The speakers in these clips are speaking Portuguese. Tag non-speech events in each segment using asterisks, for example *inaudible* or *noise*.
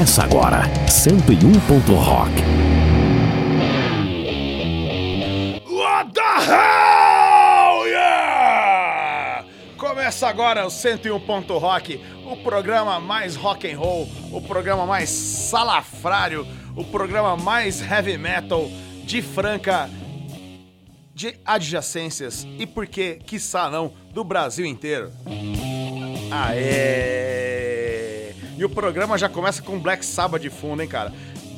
Começa agora, 101. Rock. What the hell, yeah! Começa agora o 101. Rock, o programa mais rock and roll, o programa mais salafrário, o programa mais heavy metal de Franca, de adjacências e por que, quiçá não, do Brasil inteiro. Aê! E o programa já começa com Black Sabbath de fundo, hein, cara?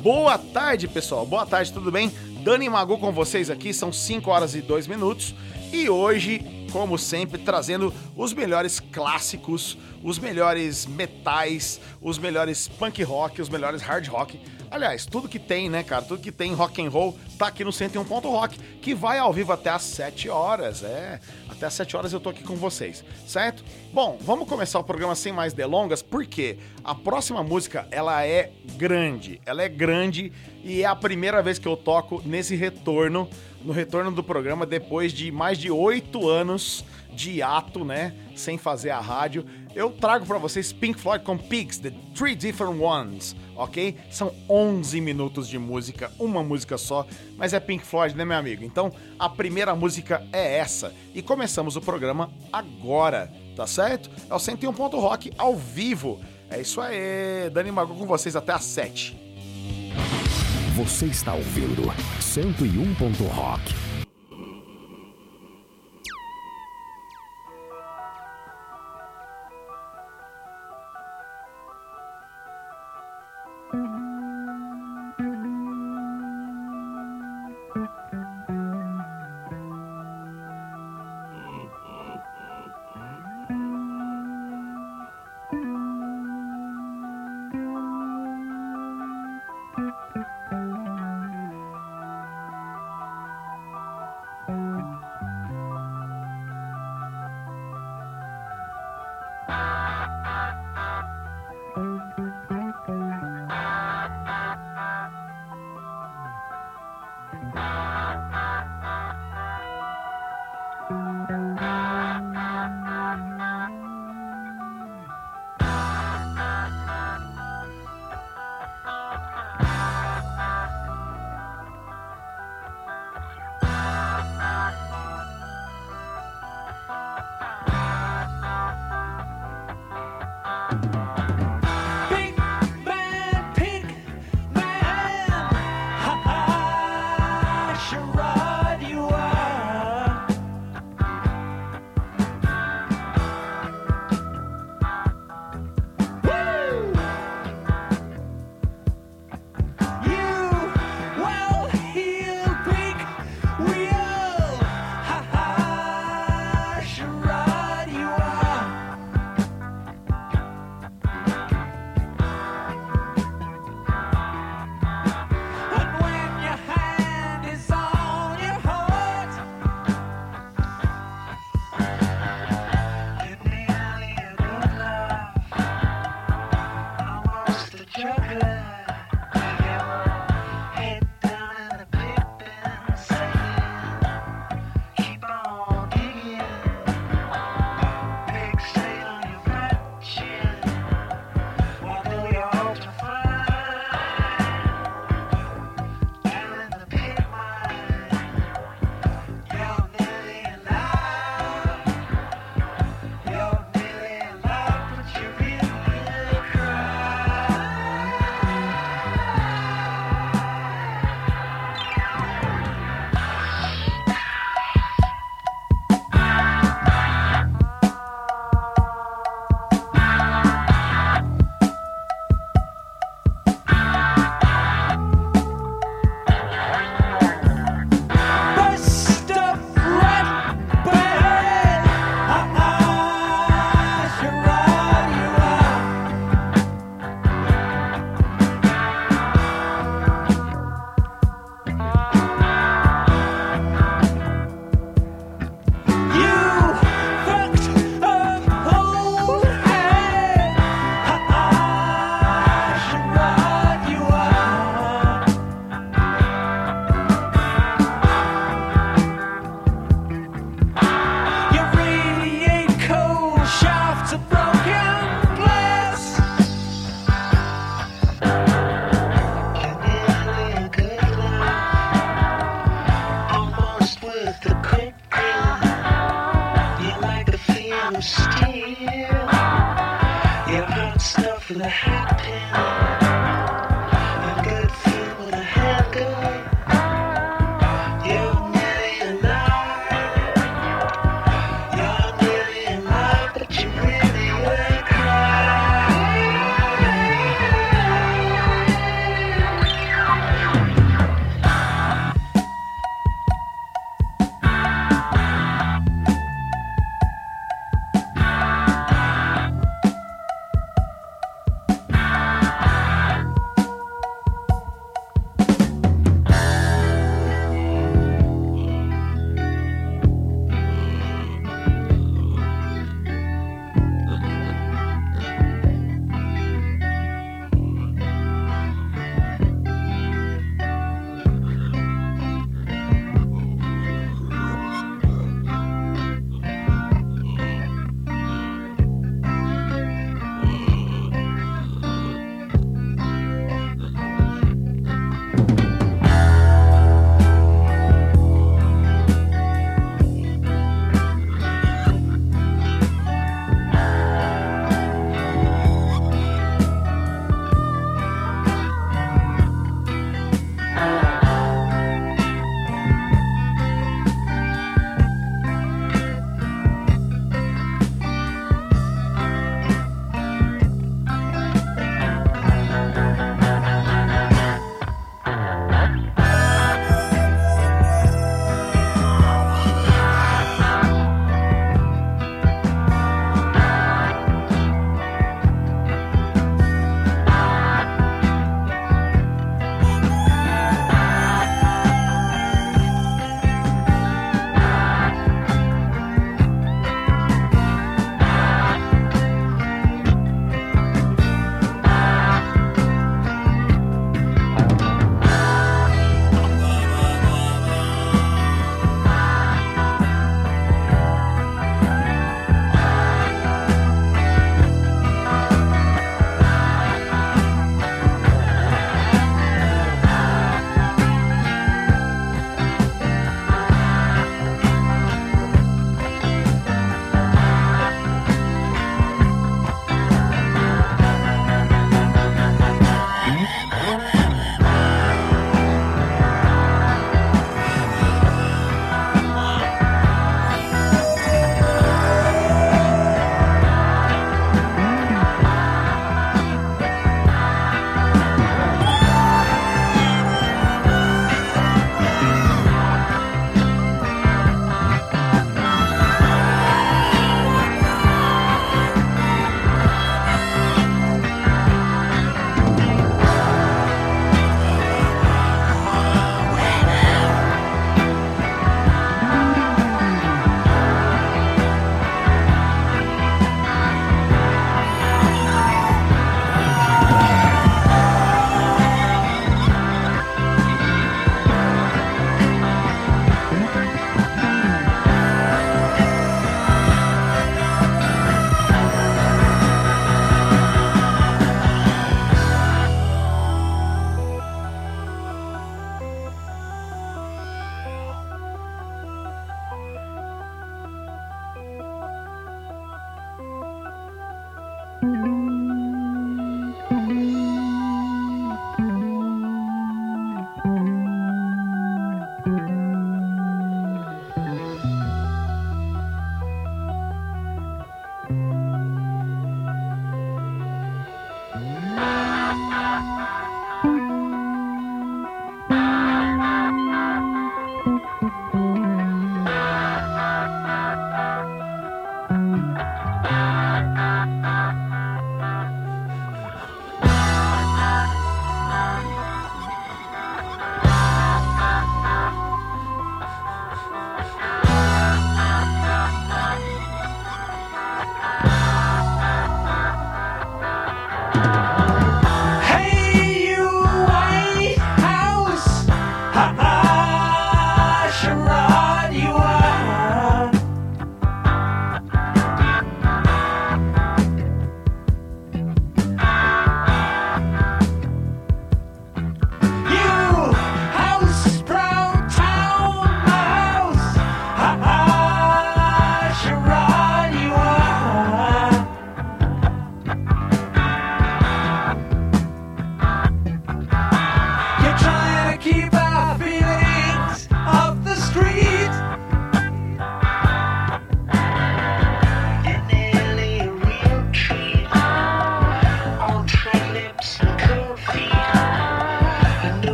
Boa tarde, pessoal. Boa tarde, tudo bem? Dani Magu com vocês aqui, são 5 horas e 2 minutos. E hoje, como sempre, trazendo os melhores clássicos, os melhores metais, os melhores punk rock, os melhores hard rock Aliás, tudo que tem, né, cara? Tudo que tem rock and roll tá aqui no 101. Rock, que vai ao vivo até às 7 horas. É, até às 7 horas eu tô aqui com vocês, certo? Bom, vamos começar o programa sem mais delongas, porque a próxima música, ela é grande. Ela é grande e é a primeira vez que eu toco nesse retorno, no retorno do programa depois de mais de oito anos de ato, né, sem fazer a rádio. Eu trago para vocês Pink Floyd com Pigs, The Three Different Ones ok? São 11 minutos de música, uma música só, mas é Pink Floyd, né, meu amigo? Então, a primeira música é essa. E começamos o programa agora, tá certo? É o 101. Rock ao vivo. É isso aí, Dani Mago com vocês até às 7. Você está ouvindo 101. Rock.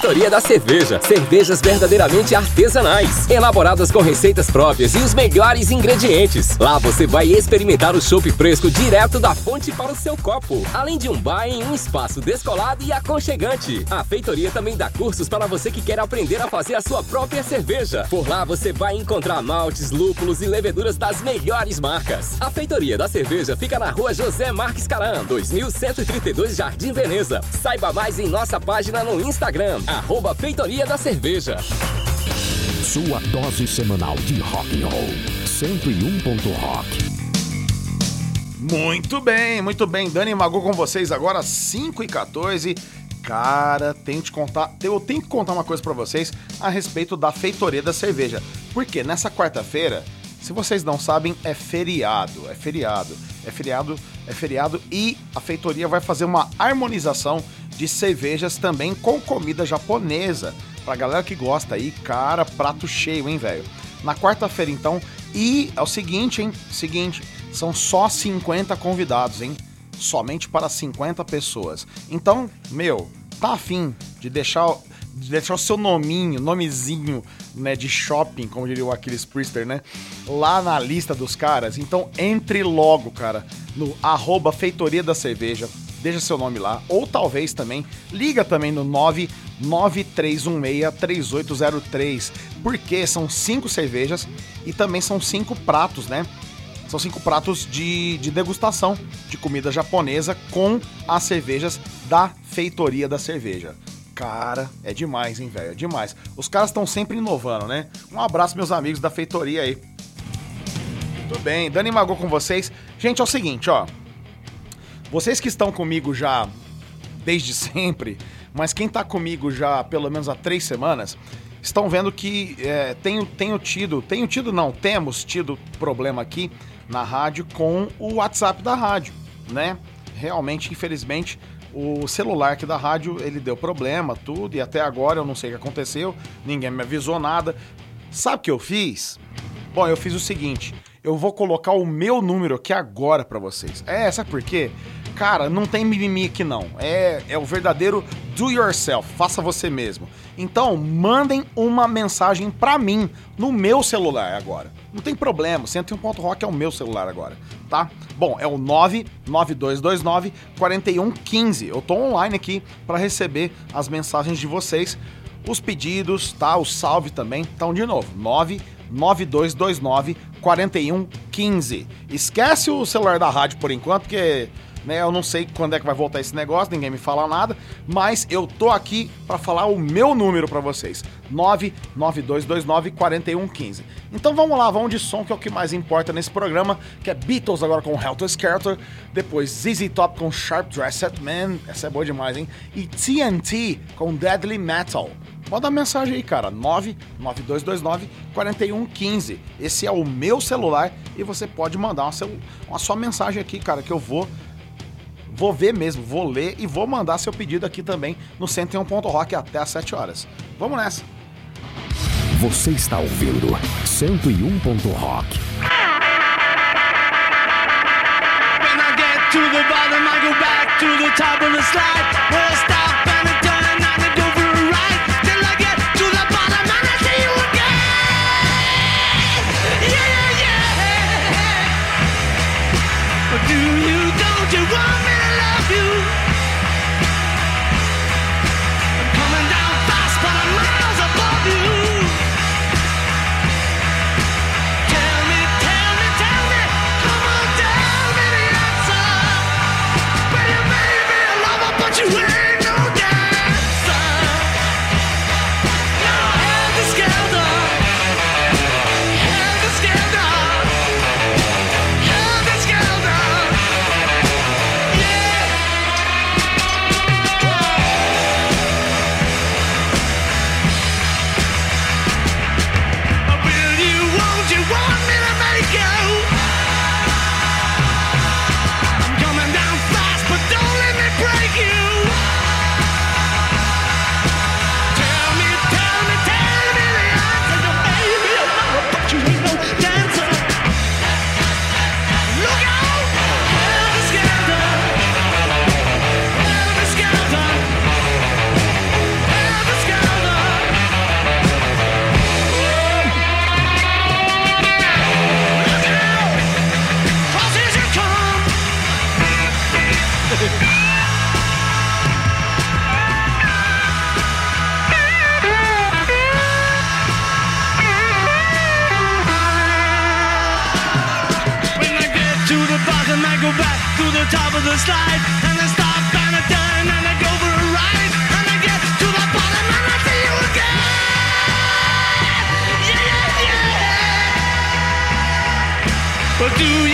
Feitoria da Cerveja. Cervejas verdadeiramente artesanais, elaboradas com receitas próprias e os melhores ingredientes. Lá você vai experimentar o chopp fresco direto da fonte para o seu copo. Além de um bar em um espaço descolado e aconchegante. A feitoria também dá cursos para você que quer aprender a fazer a sua própria cerveja. Por lá você vai encontrar maltes, lúpulos e leveduras das melhores marcas. A feitoria da cerveja fica na rua José Marques Caram, 2132 Jardim Veneza. Saiba mais em nossa página no Instagram, arroba Feitoria da Cerveja. Sua dose semanal de rock and roll. 101. Rock. Muito bem, muito bem. Dani Magu com vocês agora, 5 e 14. Cara, tenho te contar, eu tenho que contar uma coisa para vocês a respeito da feitoria da cerveja. Porque nessa quarta-feira, se vocês não sabem, é feriado, é feriado, é feriado, é feriado e a feitoria vai fazer uma harmonização de cervejas também com comida japonesa. Pra galera que gosta aí, cara, prato cheio, hein, velho. Na quarta-feira, então, e é o seguinte, hein, seguinte, são só 50 convidados, hein? Somente para 50 pessoas. Então, meu, tá afim de deixar, de deixar o seu nominho, nomezinho, né, de shopping, como diria o Aquiles Priester, né? Lá na lista dos caras. Então, entre logo, cara, no arroba Feitoria da Cerveja. Deixa seu nome lá. Ou talvez também, liga também no 993163803. Porque são cinco cervejas e também são cinco pratos, né? São cinco pratos de, de degustação de comida japonesa com as cervejas da feitoria da cerveja. Cara, é demais, hein, velho? É demais. Os caras estão sempre inovando, né? Um abraço, meus amigos da feitoria aí. Tudo bem, Dani Magou com vocês. Gente, é o seguinte, ó. Vocês que estão comigo já desde sempre, mas quem tá comigo já pelo menos há três semanas, estão vendo que é, tenho, tenho tido, tenho tido não, temos tido problema aqui na rádio com o WhatsApp da rádio, né? Realmente, infelizmente, o celular aqui da rádio, ele deu problema, tudo, e até agora eu não sei o que aconteceu, ninguém me avisou nada. Sabe o que eu fiz? Bom, eu fiz o seguinte, eu vou colocar o meu número aqui agora para vocês. É, sabe por quê? Cara, não tem mimimi aqui não. É, é o verdadeiro do yourself, faça você mesmo. Então, mandem uma mensagem para mim no meu celular agora. Não tem problema, 101.rock é o meu celular agora, tá? Bom, é o 99229 4115. Eu tô online aqui para receber as mensagens de vocês, os pedidos, tá? O salve também. Então, de novo, 99229 4115. Esquece o celular da rádio por enquanto, porque né? Eu não sei quando é que vai voltar esse negócio, ninguém me fala nada, mas eu tô aqui para falar o meu número para vocês. 99229 4115. Então vamos lá, vamos de som que é o que mais importa nesse programa, que é Beatles agora com Helter Skelter, depois ZZ Top com Sharp Dressed Man, essa é boa demais, hein? E TNT com Deadly Metal. Manda mensagem aí, cara, 99229 4115. Esse é o meu celular e você pode mandar uma, uma sua mensagem aqui, cara, que eu vou Vou ver mesmo, vou ler e vou mandar seu pedido aqui também no 101.rock até às 7 horas. Vamos nessa! Você está ouvindo 101.rock. When I get to the bottom, I go back to the top of the slide. Where I stop and I turn and I go for a ride. Till I get to the bottom and I see you again. Yeah, yeah, yeah. Do you, don't you want me you? top of the slide, and I stop and I turn and I go for a ride, and I get to the bottom and I see you again. Yeah, yeah, yeah. But do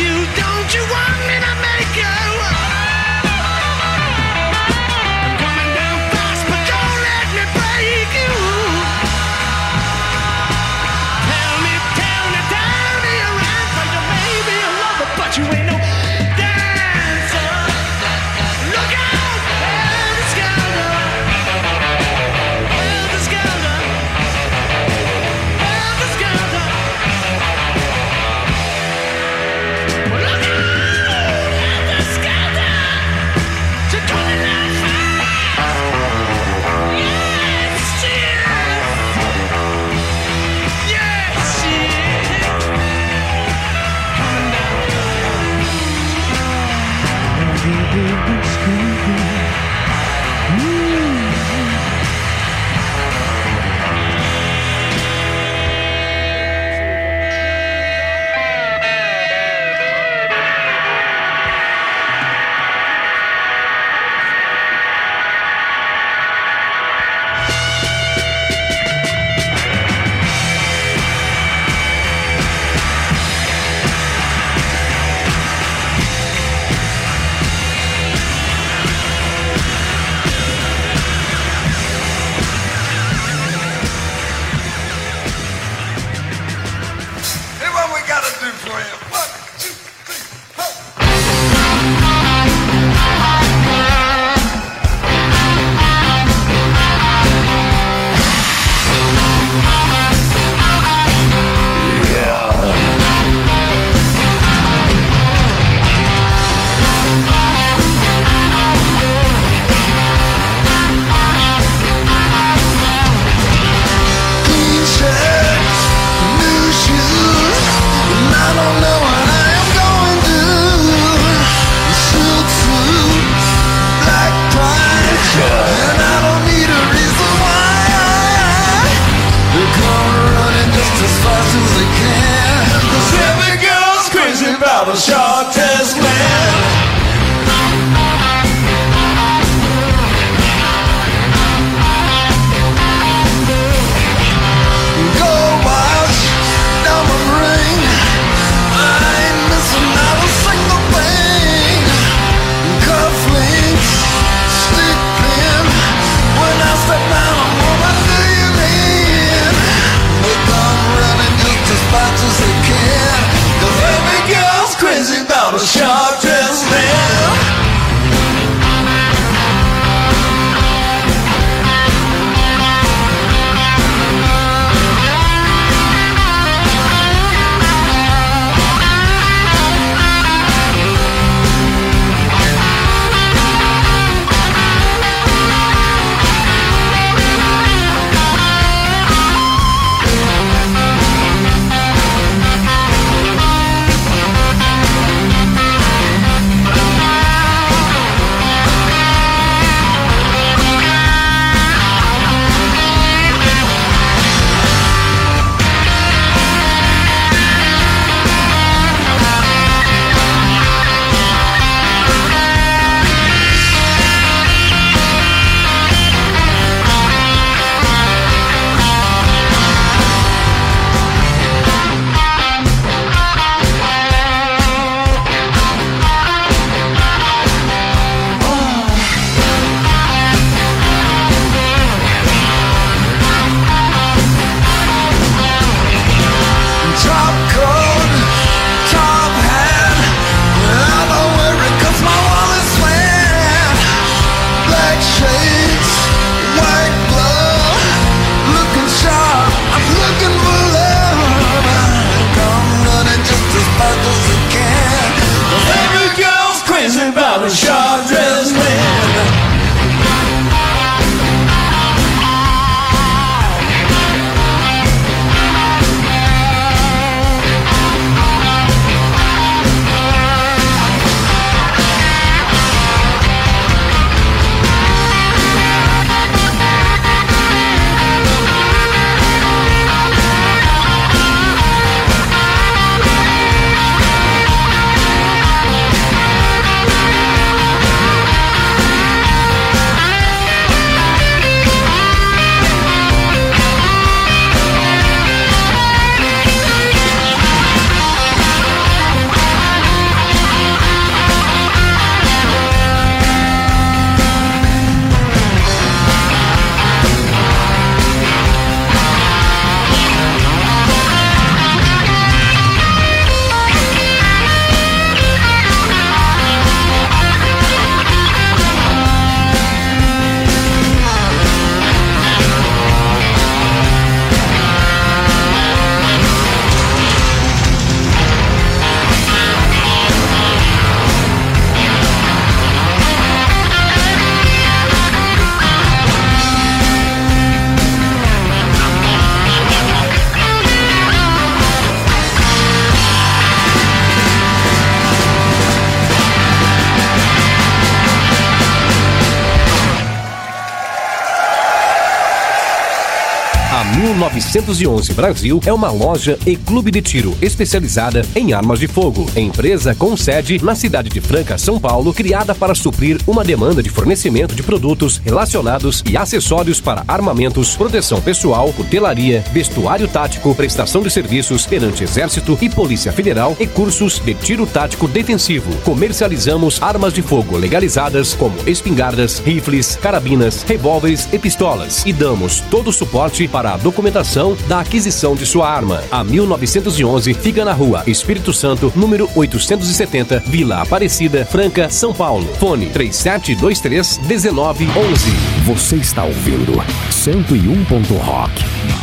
1911 Brasil é uma loja e clube de tiro especializada em armas de fogo. Empresa com sede na cidade de Franca, São Paulo, criada para suprir uma demanda de fornecimento de produtos relacionados e acessórios para armamentos, proteção pessoal, cutelaria, vestuário tático, prestação de serviços perante Exército e Polícia Federal e cursos de tiro tático defensivo. Comercializamos armas de fogo legalizadas como espingardas, rifles, carabinas, revólveres e pistolas e damos todo o suporte para a documentação da aquisição de sua arma. A 1911 fica na rua Espírito Santo, número 870, Vila Aparecida, Franca, São Paulo. Fone 3723 1911. Você está ouvindo 101. Rock.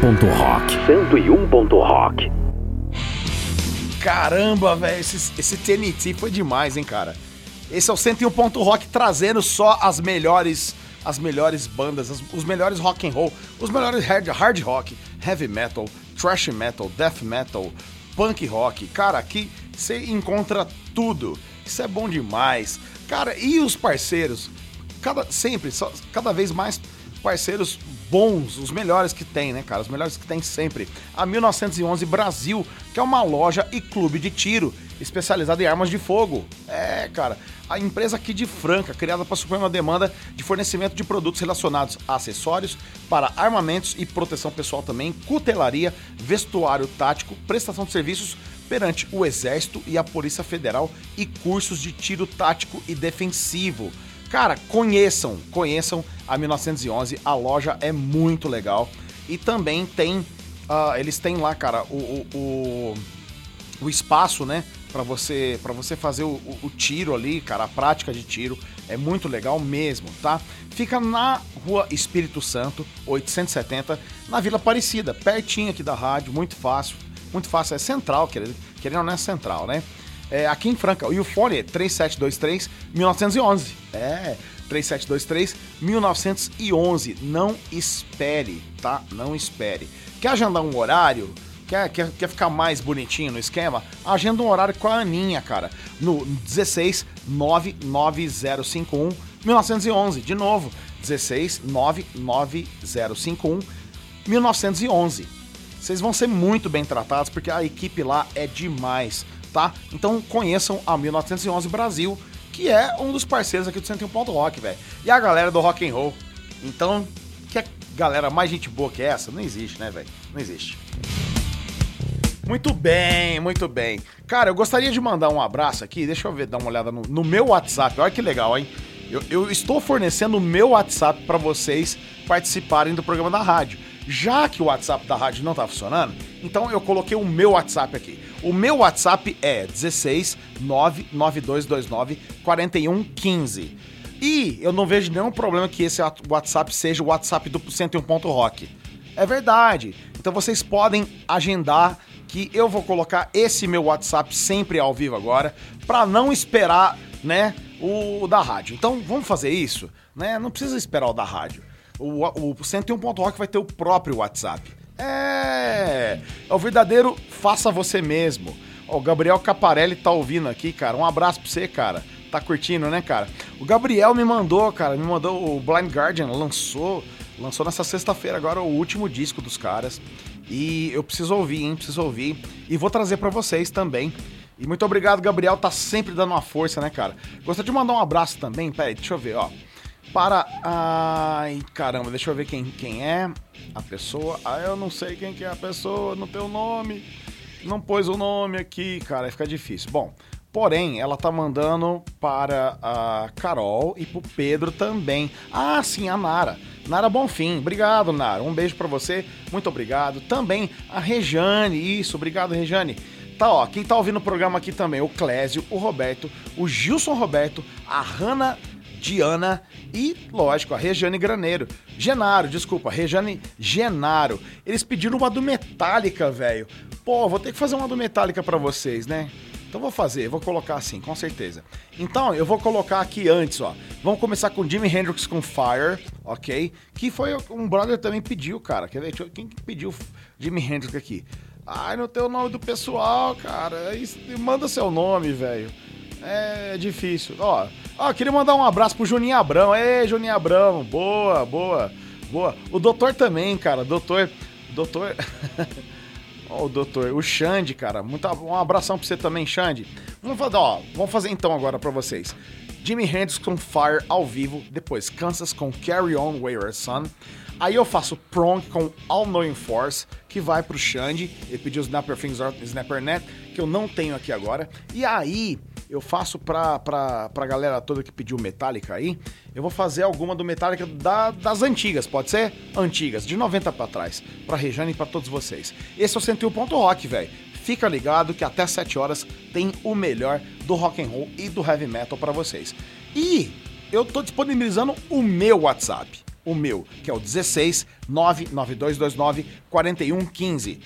101. Rock. 101. Rock. Caramba, velho, esse, esse TNT foi demais, hein, cara. Esse é o 101 Ponto Rock trazendo só as melhores as melhores bandas, as- os melhores rock and roll, os melhores hard, hard rock, heavy metal, thrash metal, death metal, punk rock. Cara, aqui você encontra tudo. Isso é bom demais. Cara, e os parceiros? Cada sempre, só, cada vez mais parceiros bons, os melhores que tem, né, cara? Os melhores que tem sempre. A 1911 Brasil, que é uma loja e clube de tiro especializada em armas de fogo. É, cara, a empresa aqui de Franca, criada para suprir uma demanda de fornecimento de produtos relacionados a acessórios para armamentos e proteção pessoal também, cutelaria, vestuário tático, prestação de serviços perante o Exército e a Polícia Federal e cursos de tiro tático e defensivo. Cara, conheçam, conheçam a 1911, a loja é muito legal. E também tem, ah, eles têm lá, cara, o, o, o, o espaço, né, Pra você, pra você fazer o, o- o tiro ali, cara, a prática de tiro é muito legal mesmo, tá? Fica na rua Espírito Santo, 870, na Vila Aparecida, pertinho aqui da rádio, muito fácil, muito fácil, é central, querendo, querendo ou não é central, né? É, aqui em Franca, e o fone é 3723 1911. É, 3723 1911. Não espere, tá? Não espere. Quer agendar um horário? Quer, quer, quer ficar mais bonitinho no esquema? Agenda um horário com a Aninha, cara. No 16 99051 1911. De novo, 16 99051 1911. Vocês vão ser muito bem tratados porque a equipe lá é demais. Tá? Então conheçam a 1911 Brasil, que é um dos parceiros aqui do 101 Ponto Rock, velho. E a galera do rock and roll. Então, que galera mais gente boa que essa? Não existe, né, velho? Não existe. Muito bem, muito bem. Cara, eu gostaria de mandar um abraço aqui. Deixa eu ver, dar uma olhada no, no meu WhatsApp. Olha que legal, hein? Eu, eu estou fornecendo o meu WhatsApp para vocês participarem do programa da rádio. Já que o WhatsApp da rádio não tá funcionando, então eu coloquei o meu WhatsApp aqui. O meu WhatsApp é 16 99229 4115. E eu não vejo nenhum problema que esse WhatsApp seja o WhatsApp do 101.rock. É verdade. Então vocês podem agendar que eu vou colocar esse meu WhatsApp sempre ao vivo agora, para não esperar, né, o, da rádio. Então vamos fazer isso, né? Não precisa esperar o da rádio. O, o 101.rock vai ter o próprio WhatsApp. É, é o verdadeiro faça você mesmo. Ó, o Gabriel Caparelli tá ouvindo aqui, cara. Um abraço pra você, cara. Tá curtindo, né, cara? O Gabriel me mandou, cara, me mandou o Blind Guardian, lançou, lançou nessa sexta-feira agora o último disco dos caras. E eu preciso ouvir, hein? Preciso ouvir. E vou trazer para vocês também. E muito obrigado, Gabriel, tá sempre dando uma força, né, cara? Gostaria de mandar um abraço também, peraí, deixa eu ver, ó. Para. Ai, caramba, deixa eu ver quem, quem é a pessoa. Ah, eu não sei quem que é a pessoa, não tem o nome. Não pôs o nome aqui, cara, fica difícil. Bom, porém, ela tá mandando para a Carol e pro Pedro também. Ah, sim, a Nara. Nara Bonfim, obrigado, Nara. Um beijo para você, muito obrigado. Também a Rejane, isso, obrigado, Rejane. Tá, ó, quem tá ouvindo o programa aqui também, o Clésio, o Roberto, o Gilson Roberto, a Hanna Diana e, lógico, a Regiane Graneiro. Genaro, desculpa, Regiane Genaro. Eles pediram uma do Metallica, velho. Pô, vou ter que fazer uma do Metallica para vocês, né? Então vou fazer, vou colocar assim, com certeza. Então eu vou colocar aqui antes, ó. Vamos começar com Jimi Hendrix com Fire, ok? Que foi um brother também pediu, cara. Quer ver? Quem que pediu Jimi Hendrix aqui? Ai, não tem o nome do pessoal, cara. Manda seu nome, velho. É difícil. Ó, ó, queria mandar um abraço pro Juninho Abrão. Ei, Juninho Abrão. Boa, boa, boa. O doutor também, cara. Doutor. Doutor. *laughs* Ó, o doutor, o Xande, cara. Muito, um abração pra você também, Xande. Vamos fazer, ó, vamos fazer então agora pra vocês. Jimmy Hendrix com Fire ao vivo, depois Kansas com Carry On Wayward Son. Aí eu faço Prong com All Knowing Force, que vai pro Xande. Ele pediu Snapper Things Snapper Net, que eu não tenho aqui agora. E aí eu faço pra, pra, pra galera toda que pediu Metallica aí, eu vou fazer alguma do Metallica da, das antigas, pode ser? Antigas, de 90 pra trás, pra Rejane e pra todos vocês. Esse é o 101 Ponto Rock, velho. Fica ligado que até 7 horas tem o melhor do rock and roll e do heavy metal para vocês. E eu tô disponibilizando o meu WhatsApp, o meu, que é o 16 99229 4115.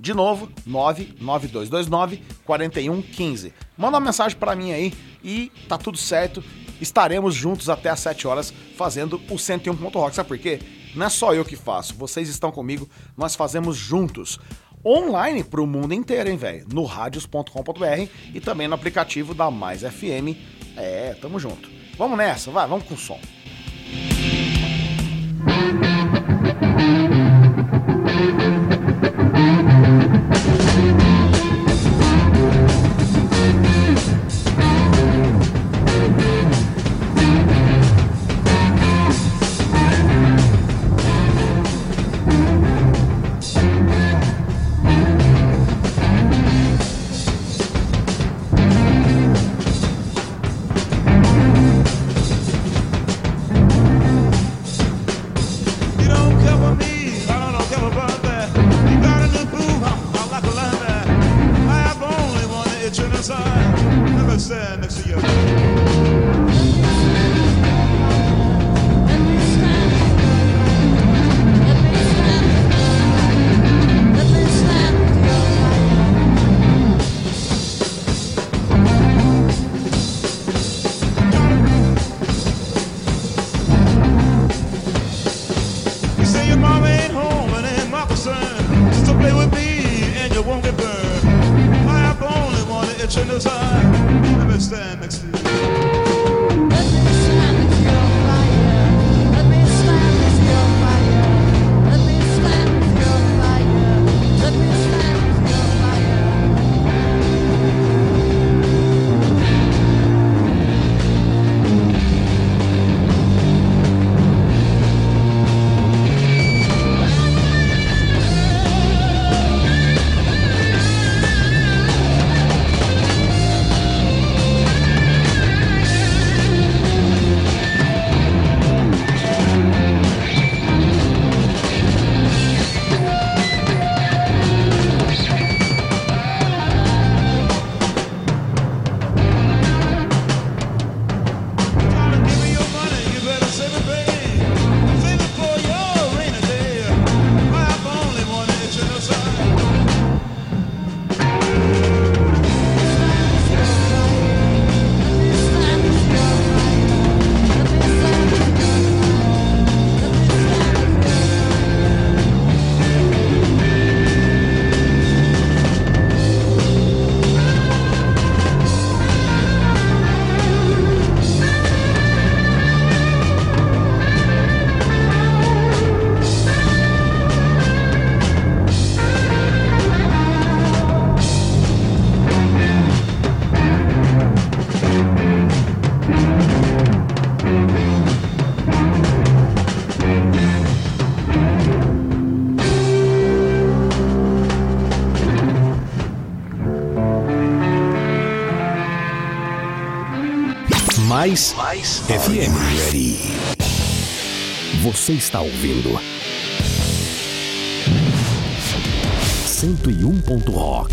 De novo, 99229 4115. Manda uma mensagem para mim aí e tá tudo certo. Estaremos juntos até às 7 horas fazendo o 101 Ponto Rock. Sabe por quê? Não é só eu que faço, vocês estão comigo, nós fazemos juntos. Online pro mundo inteiro, hein, velho? No radios.com.br e também no aplicativo da Mais FM. É, tamo junto. Vamos nessa, vai, vamos com o som. Thank you. Mais, mais FM. Ready. Você está ouvindo 101. Rock.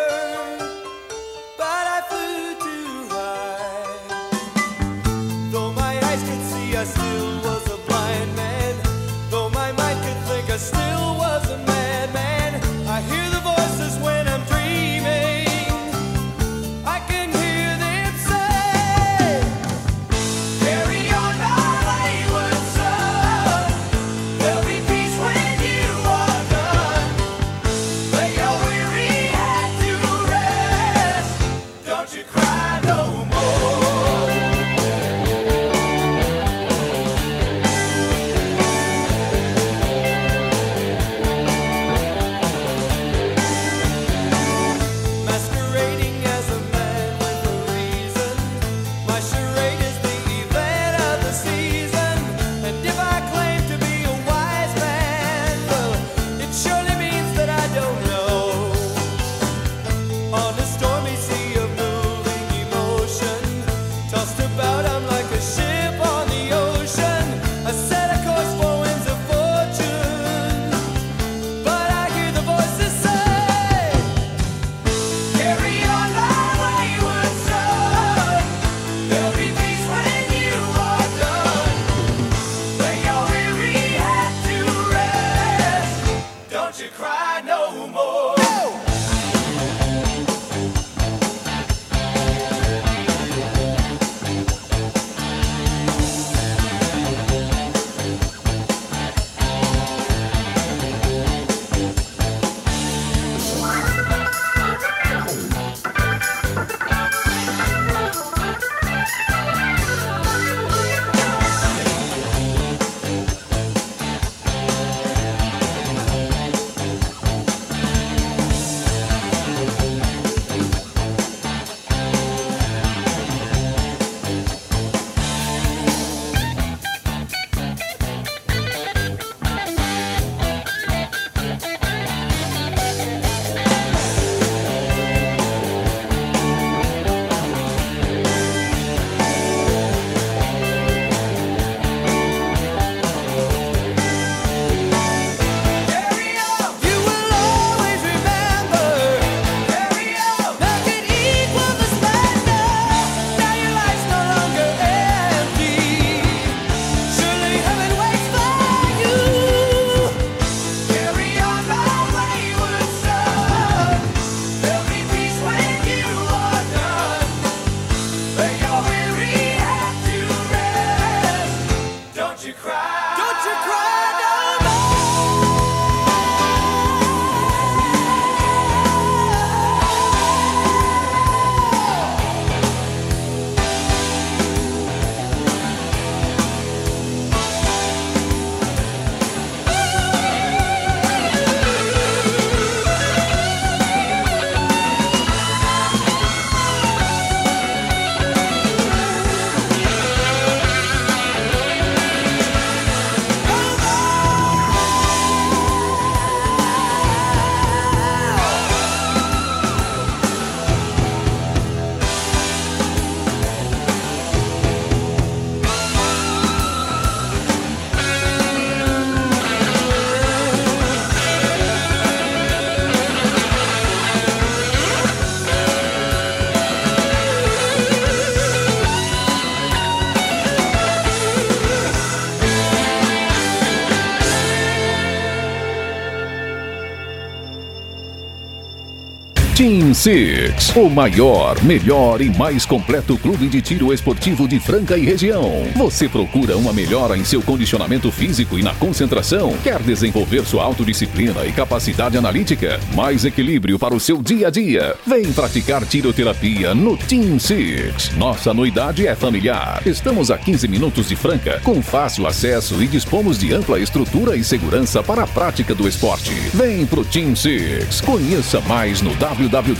15 Six, o maior, melhor e mais completo clube de tiro esportivo de Franca e região. Você procura uma melhora em seu condicionamento físico e na concentração? Quer desenvolver sua autodisciplina e capacidade analítica? Mais equilíbrio para o seu dia a dia? Vem praticar tiroterapia no Team Six. Nossa anuidade é familiar. Estamos a 15 minutos de Franca, com fácil acesso e dispomos de ampla estrutura e segurança para a prática do esporte. Vem pro Team Six. Conheça mais no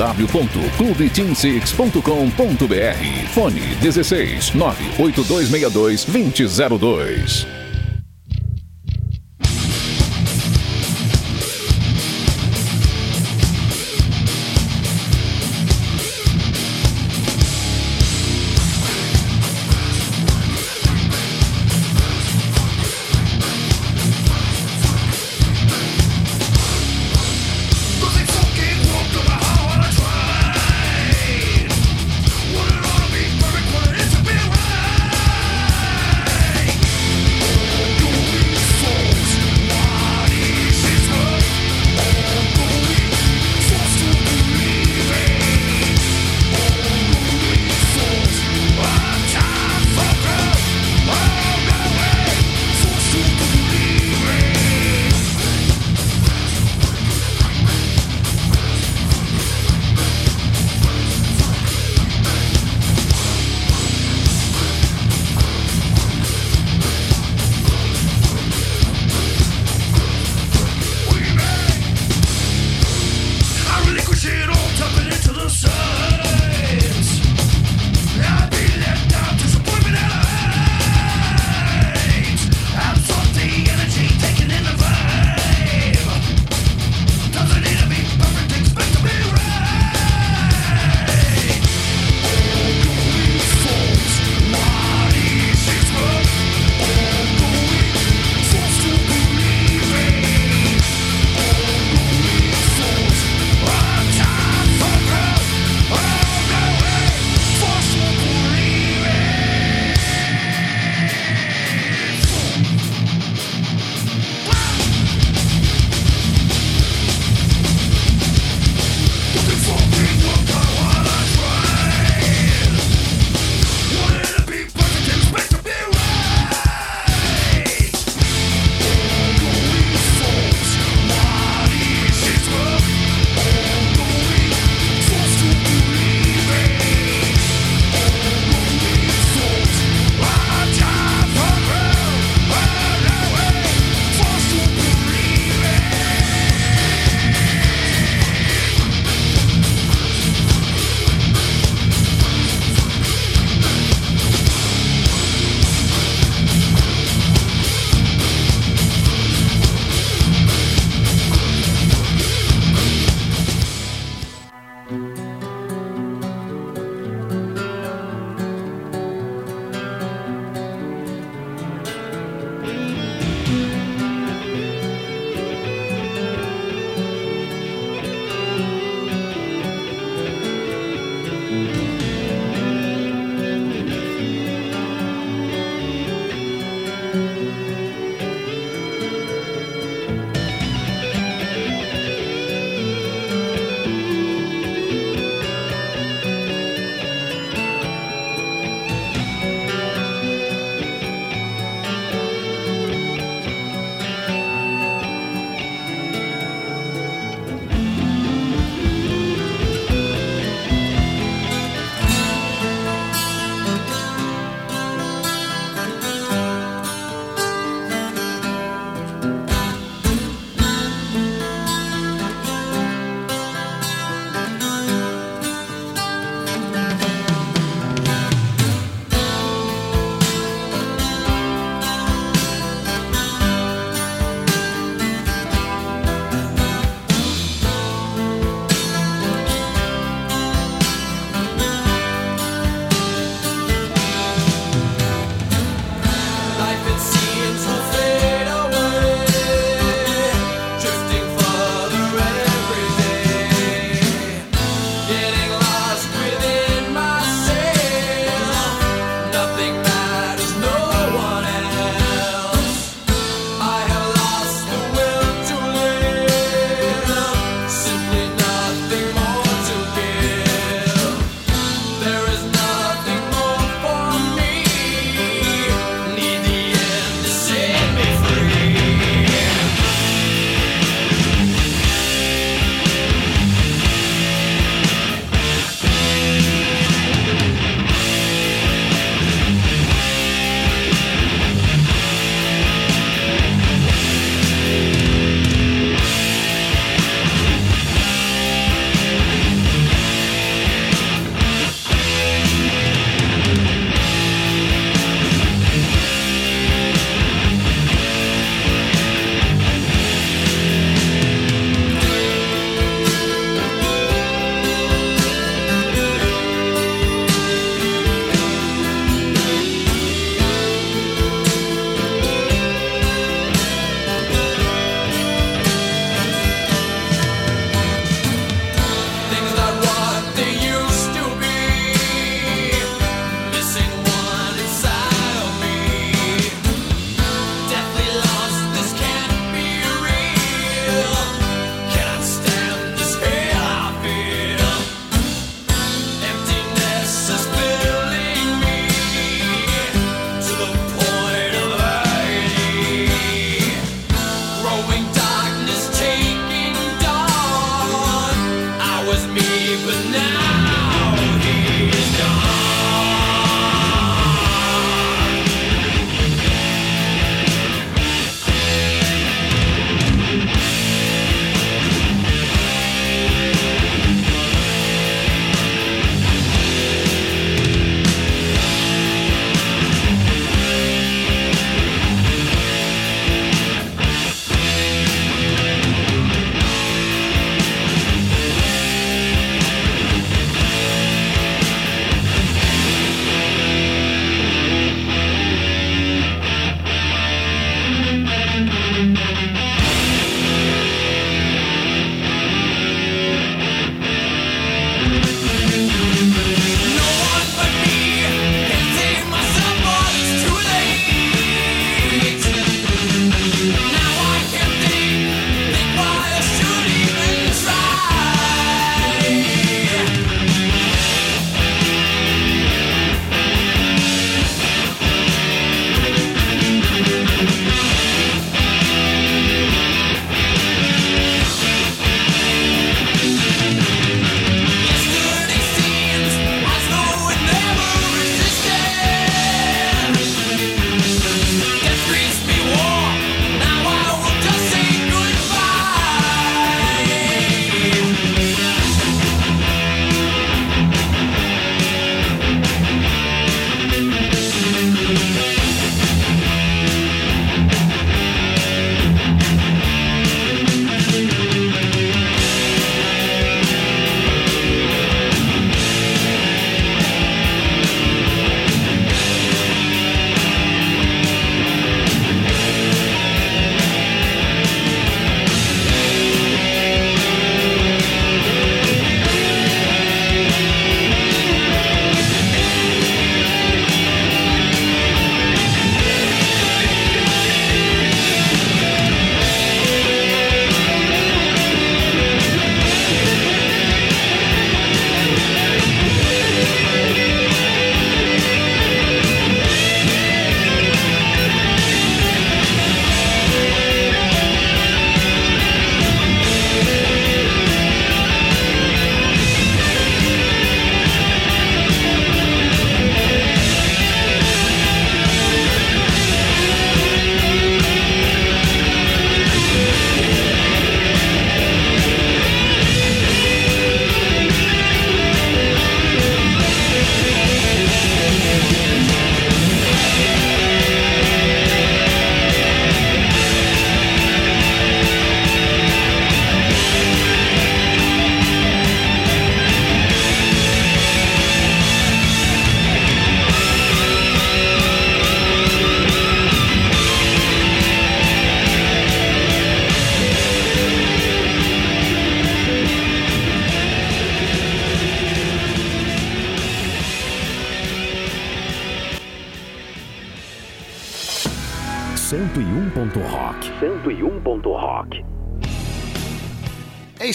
www.clubeteam6.com.br. Fone 16 98262 2002.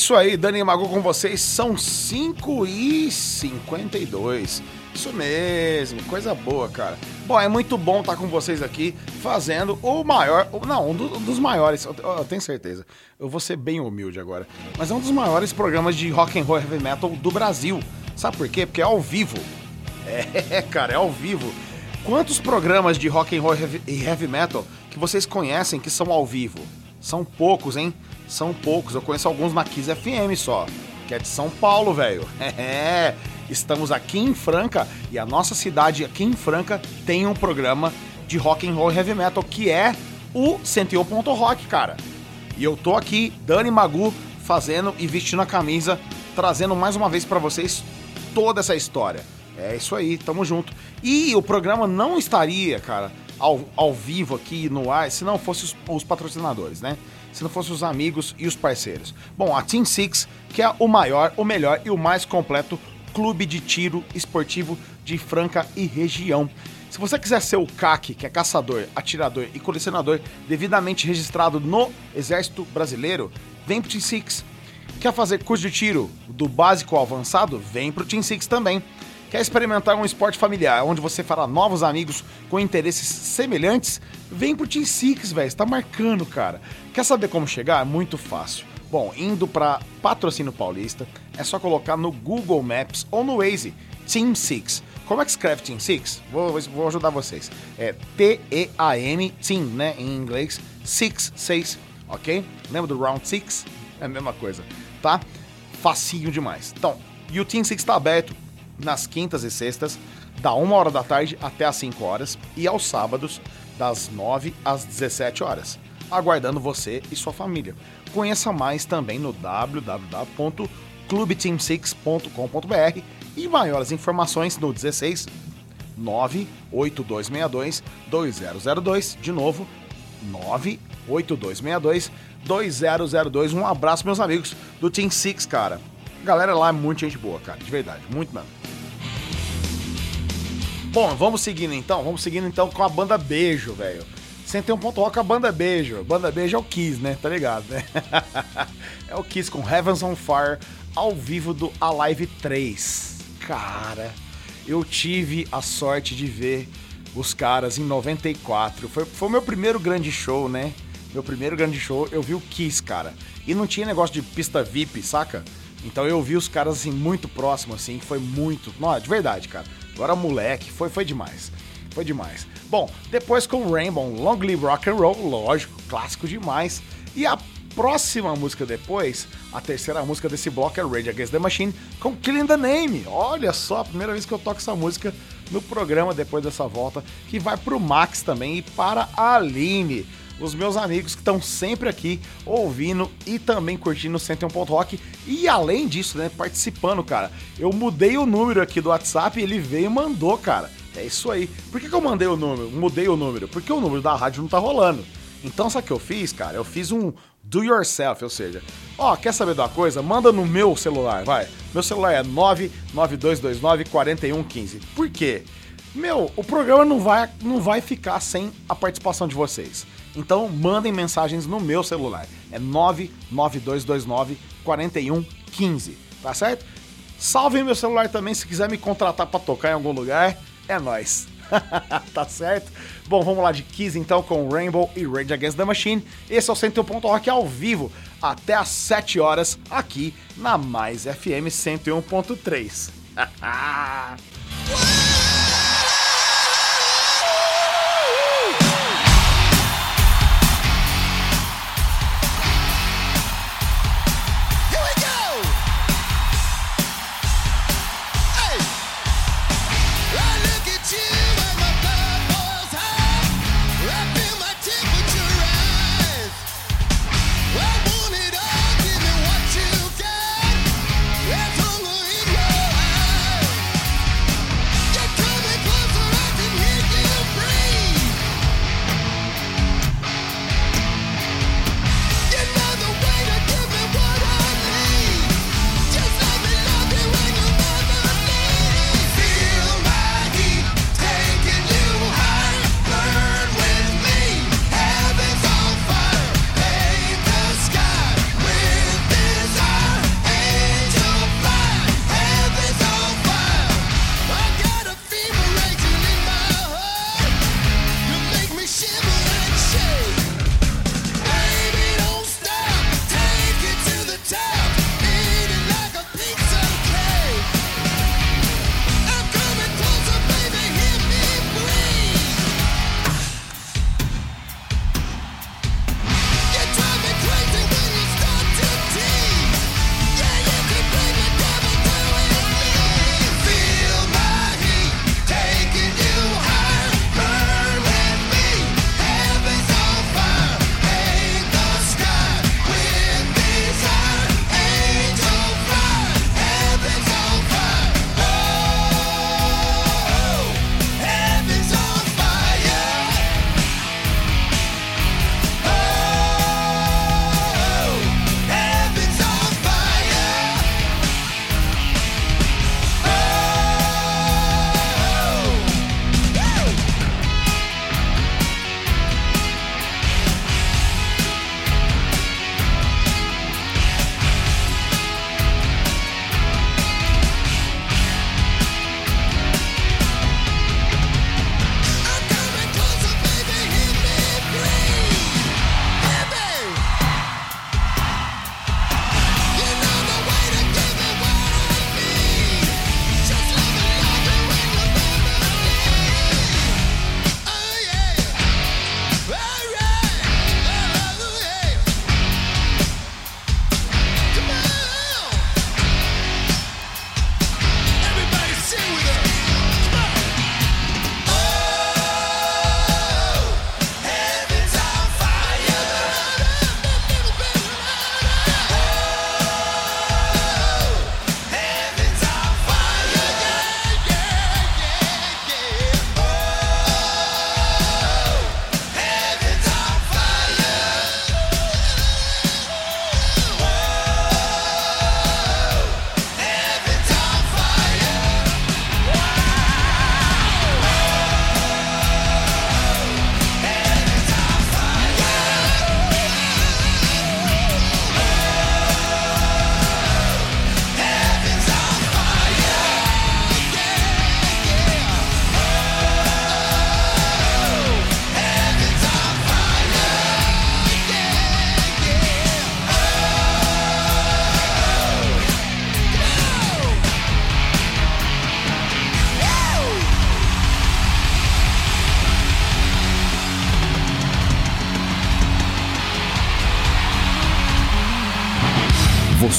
Isso aí, Dani Magu com vocês. São 5 e 52. Isso mesmo, coisa boa, cara. Bom, é muito bom estar com vocês aqui fazendo o maior, não, um do- dos maiores, eu, tenho certeza. Eu vou ser bem humilde agora, mas é um dos maiores programas de rock and roll heavy metal do Brasil. Sabe por quê? Porque é ao vivo. *laughs* É, cara, é ao vivo. Quantos programas de rock and roll e heavy metal que vocês conhecem que são ao vivo? São poucos, hein? São poucos. Eu conheço alguns na Kiss FM só, que é de São Paulo, velho. *laughs* É. Estamos aqui em Franca e a nossa cidade aqui em Franca tem um programa de rock and roll heavy metal que é o 101. Rock, cara. E eu tô aqui, Dani Magu, fazendo e vestindo a camisa, trazendo mais uma vez pra vocês toda essa história. É isso aí, tamo junto. E o programa não estaria, cara, ao, ao vivo aqui no ar se não fosse os, os patrocinadores, né? Se não fossem os amigos e os parceiros. Bom, a Team Six, que é o maior, o melhor e o mais completo clube de tiro esportivo de Franca e região. Se você quiser ser o CAC, que é caçador, atirador e colecionador devidamente registrado no Exército Brasileiro, vem pro Team Six. Quer fazer curso de tiro do básico ao avançado? Vem pro Team Six também. Quer experimentar um esporte familiar onde você fará novos amigos com interesses semelhantes? Vem pro Team Six, velho. Você tá marcando, cara. Quer saber como chegar? Muito fácil. Bom, indo para Patrocínio Paulista, é só colocar no Google Maps ou no Waze Team Six. Como é que escreve Team Six? Vou, vou ajudar vocês. É T-E-A-M, Team, né? Em inglês, Six, seis, ok? Lembra do Round Six? É a mesma coisa, tá? Facinho demais. Então, e o Team Six está aberto nas quintas e sextas, da 1 hora da tarde até às 5 horas, e aos sábados, das 9 às 17 horas, aguardando você e sua família. Conheça mais também no www.clubeteam6.com.br e maiores informações no 16 98262 2002, de novo 98262 2002. Um abraço meus amigos do Team Six, cara. A galera lá é muito gente boa, cara, de verdade, muito mesmo. Bom, vamos seguindo então, vamos seguindo então com a banda Beijo, velho. Sem ter um ponto rock, a banda Beijo. Banda Beijo é o Kiss, né? Tá ligado, né? *laughs* é o Kiss com Heavens on Fire ao vivo do Alive 3. Cara, eu tive a sorte de ver os caras em 94. Foi, foi o meu primeiro grande show, né? Meu primeiro grande show, eu vi o Kiss, cara. E não tinha negócio de pista VIP, saca? Então eu vi os caras assim muito próximo, assim, foi muito. Não, de verdade, cara. Agora moleque, foi, foi demais. Foi demais. Bom, depois com Rainbow, Long Live Rock and Roll, lógico, clássico demais. E a próxima música depois, a terceira música desse bloco é Rage Against the Machine com Killing the Name. Olha só, a primeira vez que eu toco essa música no programa depois dessa volta, que vai pro Max também e para a Aline os meus amigos que estão sempre aqui ouvindo e também curtindo o 101 Ponto Rock. E além disso, né, participando, cara. Eu mudei o número aqui do WhatsApp ele veio e mandou, cara. É isso aí. Por que, que eu mandei o número? Mudei o número? Porque o número da rádio não tá rolando. Então, sabe o que eu fiz, cara? Eu fiz um do yourself, ou seja, ó, quer saber de uma coisa? Manda no meu celular, vai. Meu celular é 992294115. Por quê? Meu, o programa não vai, não vai ficar sem a participação de vocês. Então mandem mensagens no meu celular. É 992294115, tá certo? Salvem meu celular também se quiser me contratar pra tocar em algum lugar. É nóis. *laughs* tá certo? Bom, vamos lá de Kiss então com Rainbow e Rage Against the Machine. Esse é o 101 Ponto Rock ao vivo até às 7 horas aqui na Mais FM 101.3. *laughs*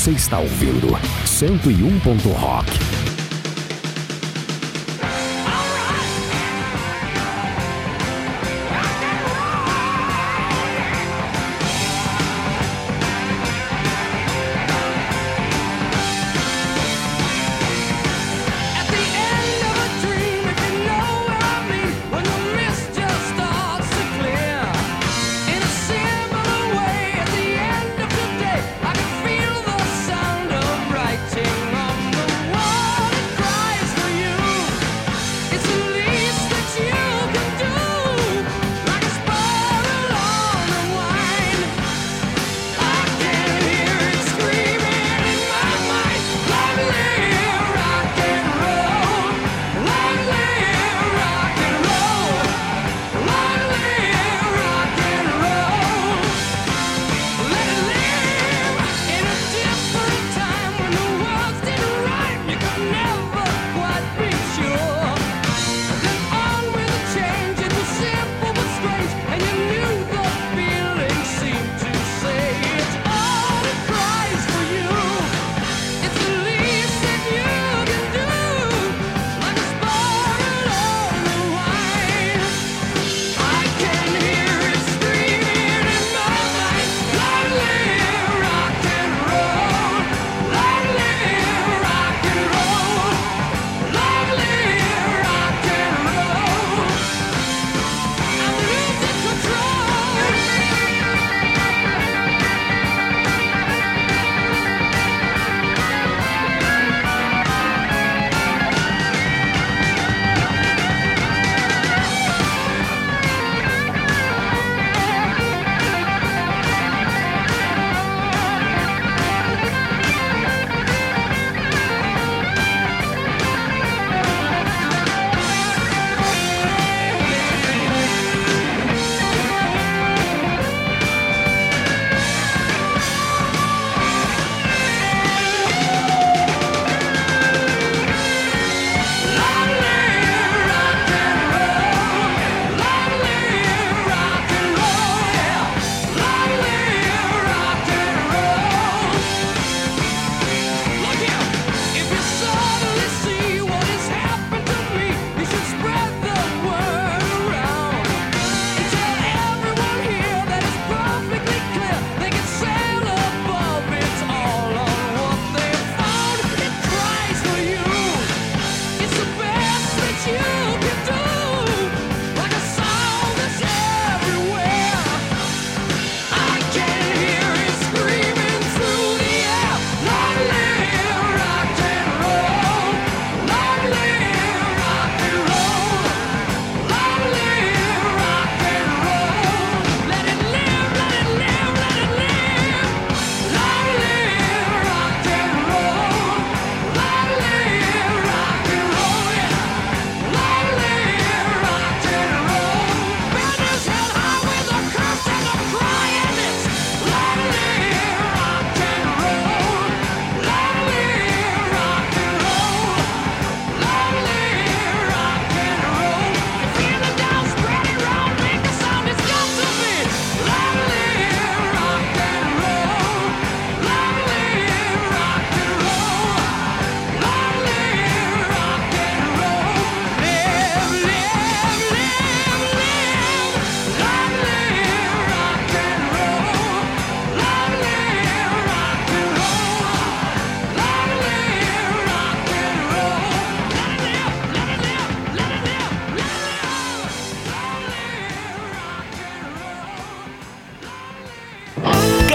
Você está ouvindo 101. Rock.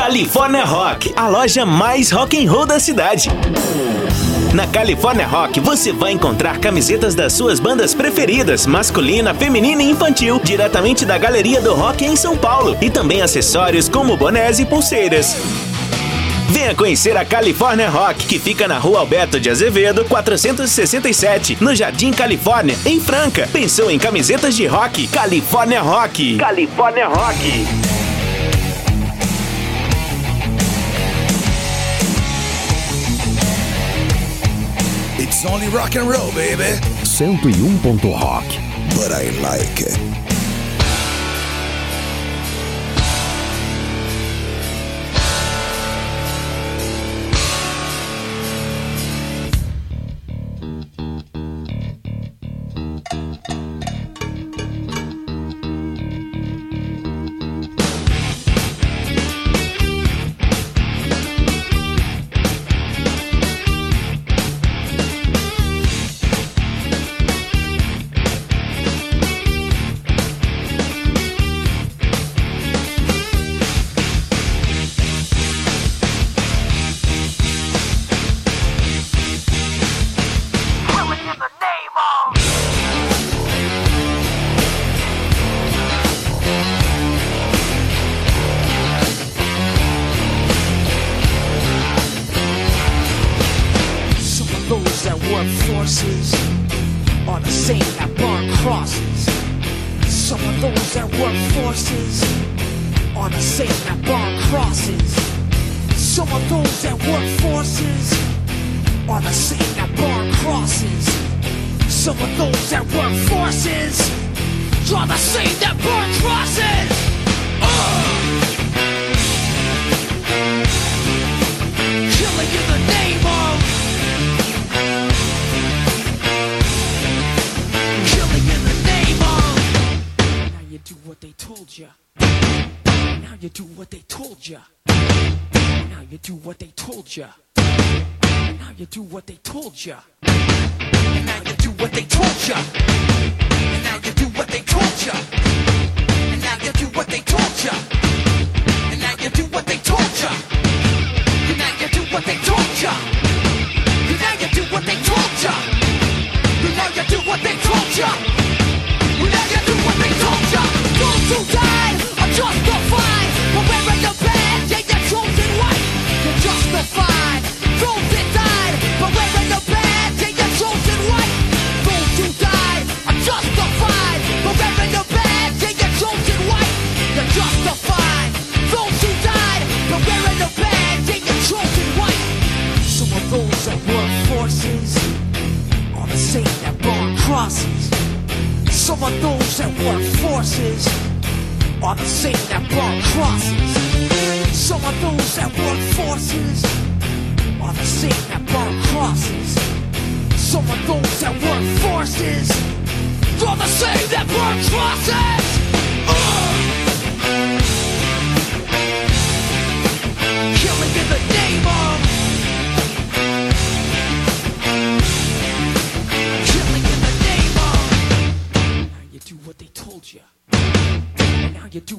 California Rock, a loja mais rock and roll da cidade. Na California Rock você vai encontrar camisetas das suas bandas preferidas, masculina, feminina e infantil, diretamente da Galeria do Rock em São Paulo, e também acessórios como bonés e pulseiras. Venha conhecer a California Rock, que fica na rua Alberto de Azevedo, 467, no Jardim Califórnia, em Franca. Pensou em camisetas de rock? California Rock! California Rock! It's only rock and roll, baby. 101.rock. But I like it.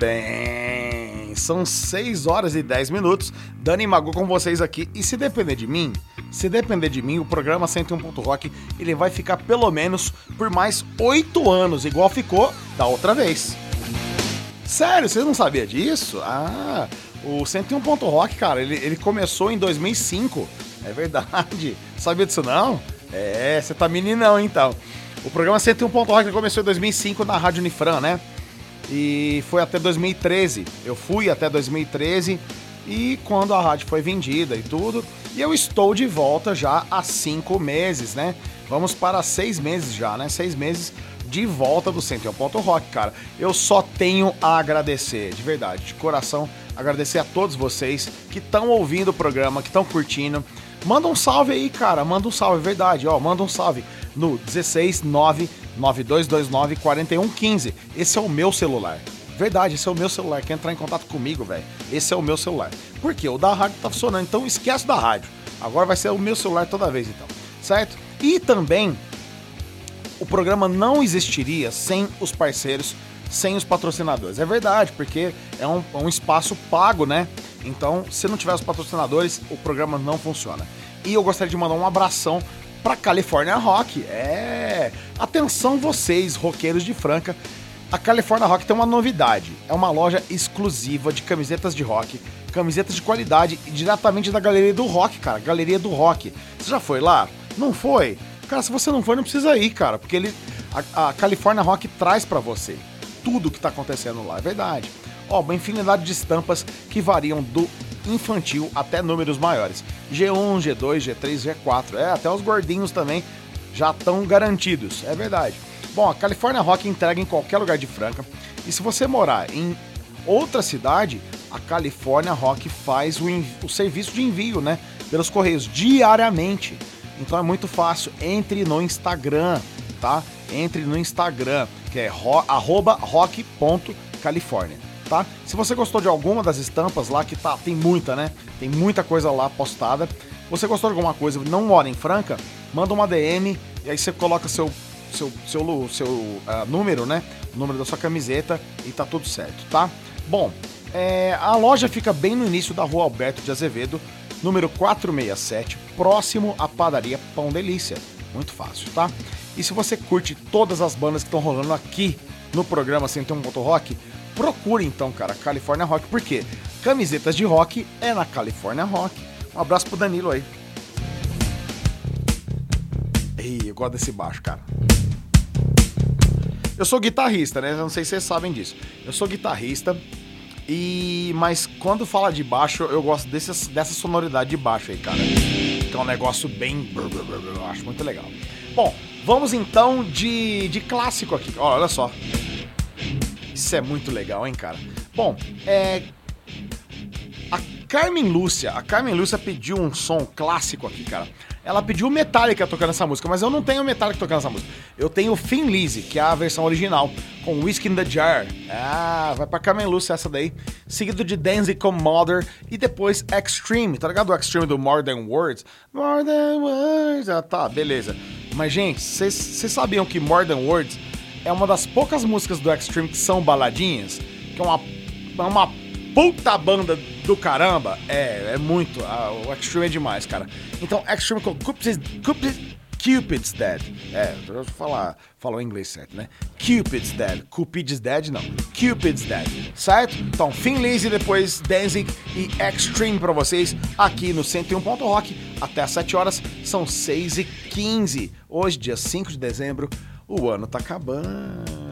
bem, são 6 horas e 10 minutos. Dani Magu com vocês aqui. E se depender de mim, se depender de mim, o programa 101. Rock ele vai ficar pelo menos por mais 8 anos, igual ficou da outra vez. Sério, vocês não sabiam disso? Ah, o 101. Rock, cara, ele, ele começou em 2005. É verdade. *laughs* Sabia disso não? É, você tá meninão então. O programa 101. Rock começou em 2005 na Rádio Unifran, né? e foi até 2013. Eu fui até 2013 e quando a rádio foi vendida e tudo, e eu estou de volta já há cinco meses, né? Vamos para seis meses já, né? Seis meses de volta do 101 Ponto Rock, cara. Eu só tenho a agradecer, de verdade, de coração, agradecer a todos vocês que estão ouvindo o programa, que estão curtindo, Manda um salve aí, cara. Manda um salve, verdade, ó. Manda um salve no 16 9229 4115. Esse é o meu celular. Verdade, esse é o meu celular. Quer entrar em contato comigo, velho? Esse é o meu celular. Por quê? O da rádio tá funcionando, então esquece da rádio. Agora vai ser o meu celular toda vez, então. Certo? E também, o programa não existiria sem os parceiros, sem os patrocinadores. É verdade, porque é um, é um espaço pago, né? Então, se não tiver os patrocinadores, o programa não funciona. E eu gostaria de mandar um abração para California Rock. É, atenção vocês, roqueiros de Franca. A California Rock tem uma novidade. É uma loja exclusiva de camisetas de rock, camisetas de qualidade diretamente da Galeria do Rock, cara. Galeria do Rock. Você já foi lá? Não foi? Cara, se você não foi, não precisa ir, cara, porque ele a, a California Rock traz para você tudo que tá acontecendo lá, é verdade. Ó, uma infinidade de estampas que variam do infantil até números maiores. G1, G2, G3, G4. É, até os gordinhos também já estão garantidos, é verdade. Bom, a California Rock entrega em qualquer lugar de Franca. E se você morar em outra cidade, a California Rock faz o, o serviço de envio, né? Pelos correios, diariamente. Então é muito fácil. Entre no Instagram, tá? Entre no Instagram, que é ro rock.california, tá? Se você gostou de alguma das estampas lá, que tá, tem muita, né? Tem muita coisa lá postada. Você gostou de alguma coisa não mora em Franca? Manda uma DM e aí você coloca seu seu, seu, seu ah, número, né? O número da sua camiseta e tá tudo certo, tá? Bom, é, a loja fica bem no início da rua Alberto de Azevedo, número 467, próximo à padaria Pão Delícia. Muito fácil, tá? E se você curte todas as bandas que estão rolando aqui no programa 101 Ponto Rock, procure então, cara, California Rock, porque camisetas de rock é na California Rock. Um abraço pro Danilo aí. Ih, eu gosto desse baixo, cara. Eu sou guitarrista, né? Não sei se vocês sabem disso. Eu sou guitarrista e mas quando fala de baixo, eu gosto desse, dessa sonoridade de baixo aí, cara. Que é um negócio bem, eu acho muito legal. Bom, vamos então de, de clássico aqui. Olha só. Isso é muito legal, hein, cara. Bom, é a Carmen Lúcia, a Carmen Lúcia pediu um som clássico aqui, cara. Ela pediu Metallica tocando essa música, mas eu não tenho Metallica tocando essa música. Eu tenho Thin Lizzy, que é a versão original, com Whiskey in the Jar. Ah, vai pra Carmen Lúcia essa daí. Seguido de Danzig com Mother e depois Extreme. Tá ligado o Extreme do More Than Words? More Than Words. Ah, tá, beleza. Mas, gente, vocês sabiam que More Than Words é uma das poucas músicas do Extreme que são baladinhas? Que é uma, é uma puta banda do caramba. É, é muito. ah, o Extreme é demais, cara. Então, Extreme com Cupid's, Cupid's, Cupid's Dead. É, eu falar, em inglês certo, né? Cupid's Dead. Cupid's Dead, não. Cupid's Dead. Certo? Então, Thin Lizzy, depois Danzig e Extreme pra vocês aqui no 101 Ponto Rock. Até às 7 horas, são 6 e 15 Hoje, dia 5 de dezembro, o ano tá acabando.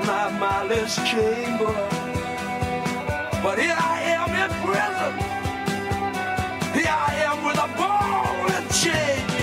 my malice chamber. But here I am in prison. Here I am with a ball and chain.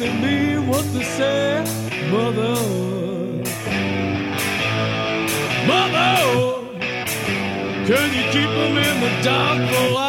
asking me what to say, mother. Mother, can you keep them in the dark for life?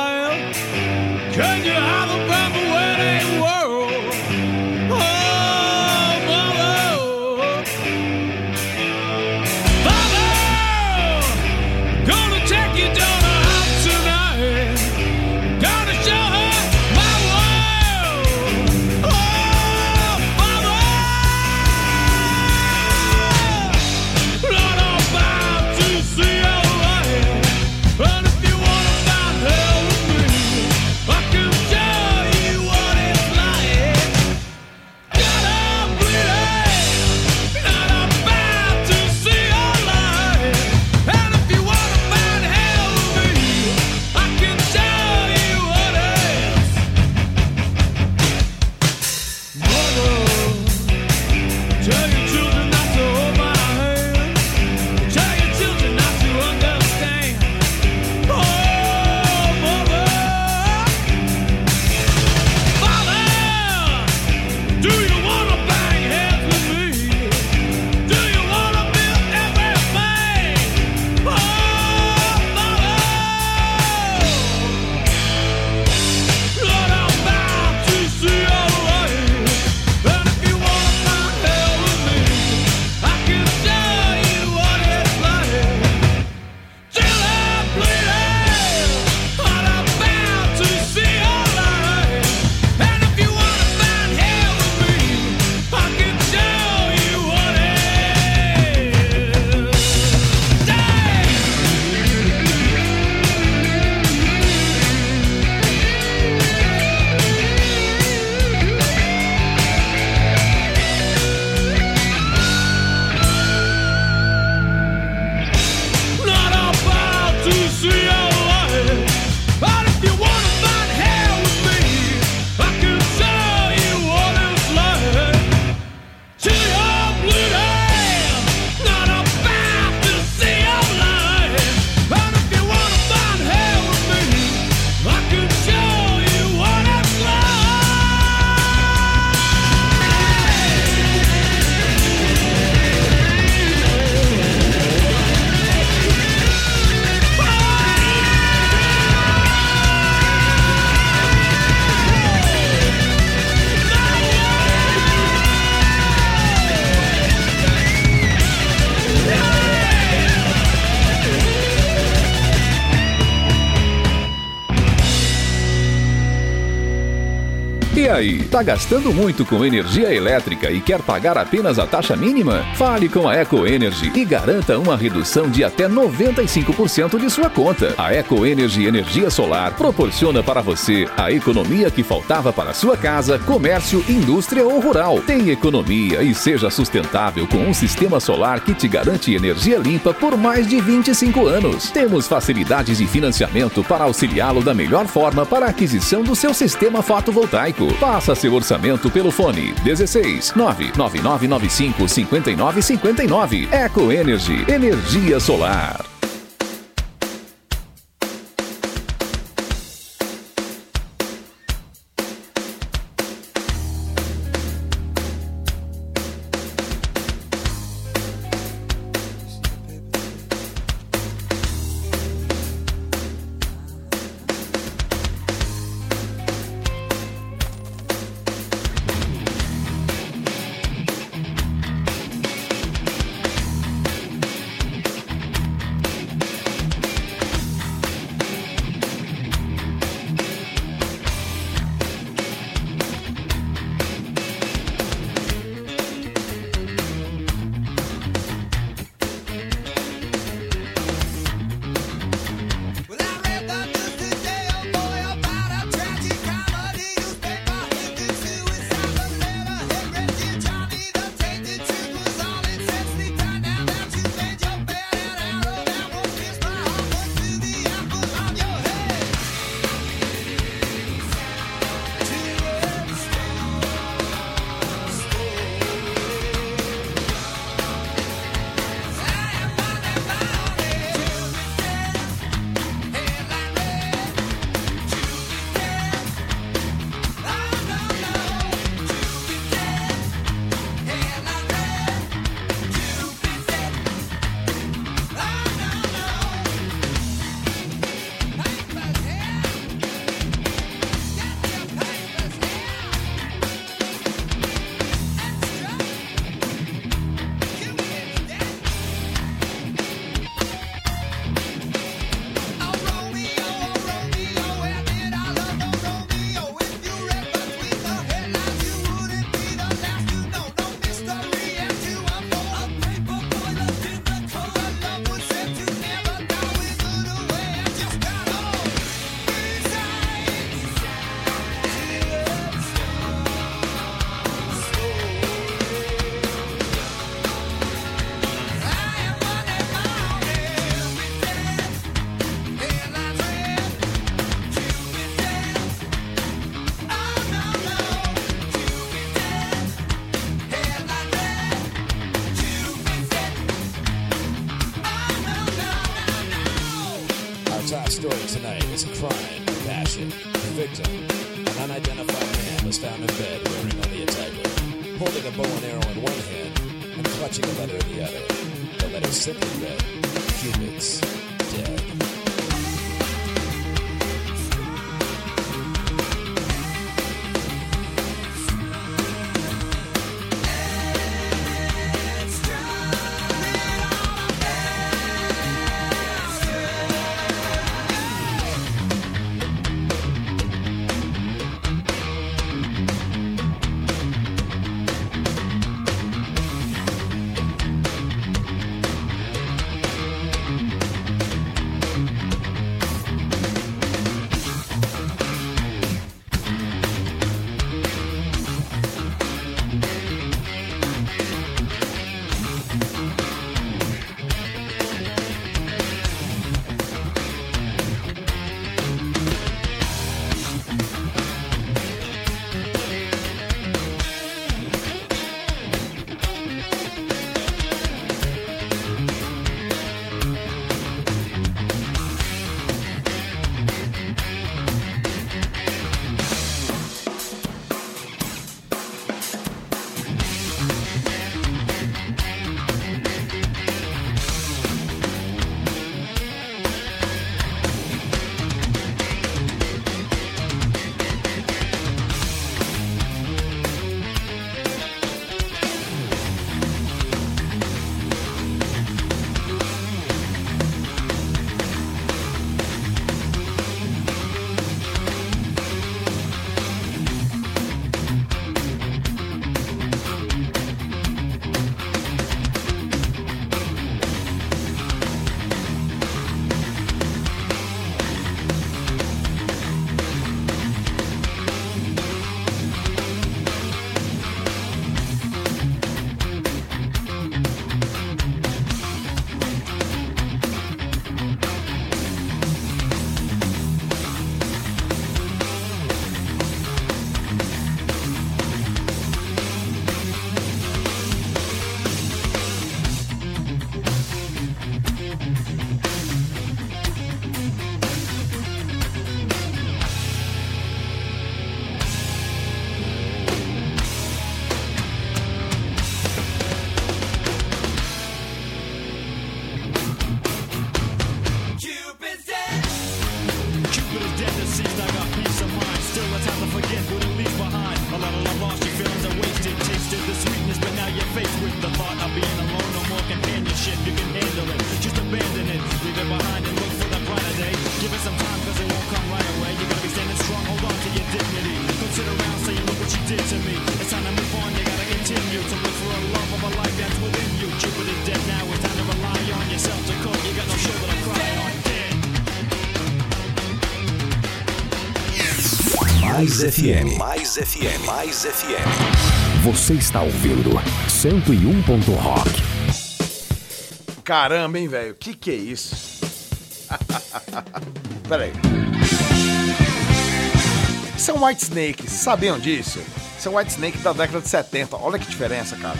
Aí, tá gastando muito com energia elétrica e quer pagar apenas a taxa mínima? Fale com a Eco Energy e garanta uma redução de até 95% de sua conta. A Eco Energy Energia Solar proporciona para você a economia que faltava para sua casa, comércio, indústria ou rural. Tem economia e seja sustentável com um sistema solar que te garante energia limpa por mais de 25 anos. Temos facilidades de financiamento para auxiliá-lo da melhor forma para a aquisição do seu sistema fotovoltaico. Faça seu orçamento pelo fone 16 99995 5959. Eco Energy, energia solar. Clutching a letter in the other. The letter simply read, Cubits, dead. Mais FM. Mais FM. Mais FM. Você está ouvindo 101. Rock. Caramba, hein, velho? Que que é isso? *laughs* Pera aí. Isso é um White Snake, vocês sabiam disso? Isso é um White Snake da década de 70. Olha que diferença, cara.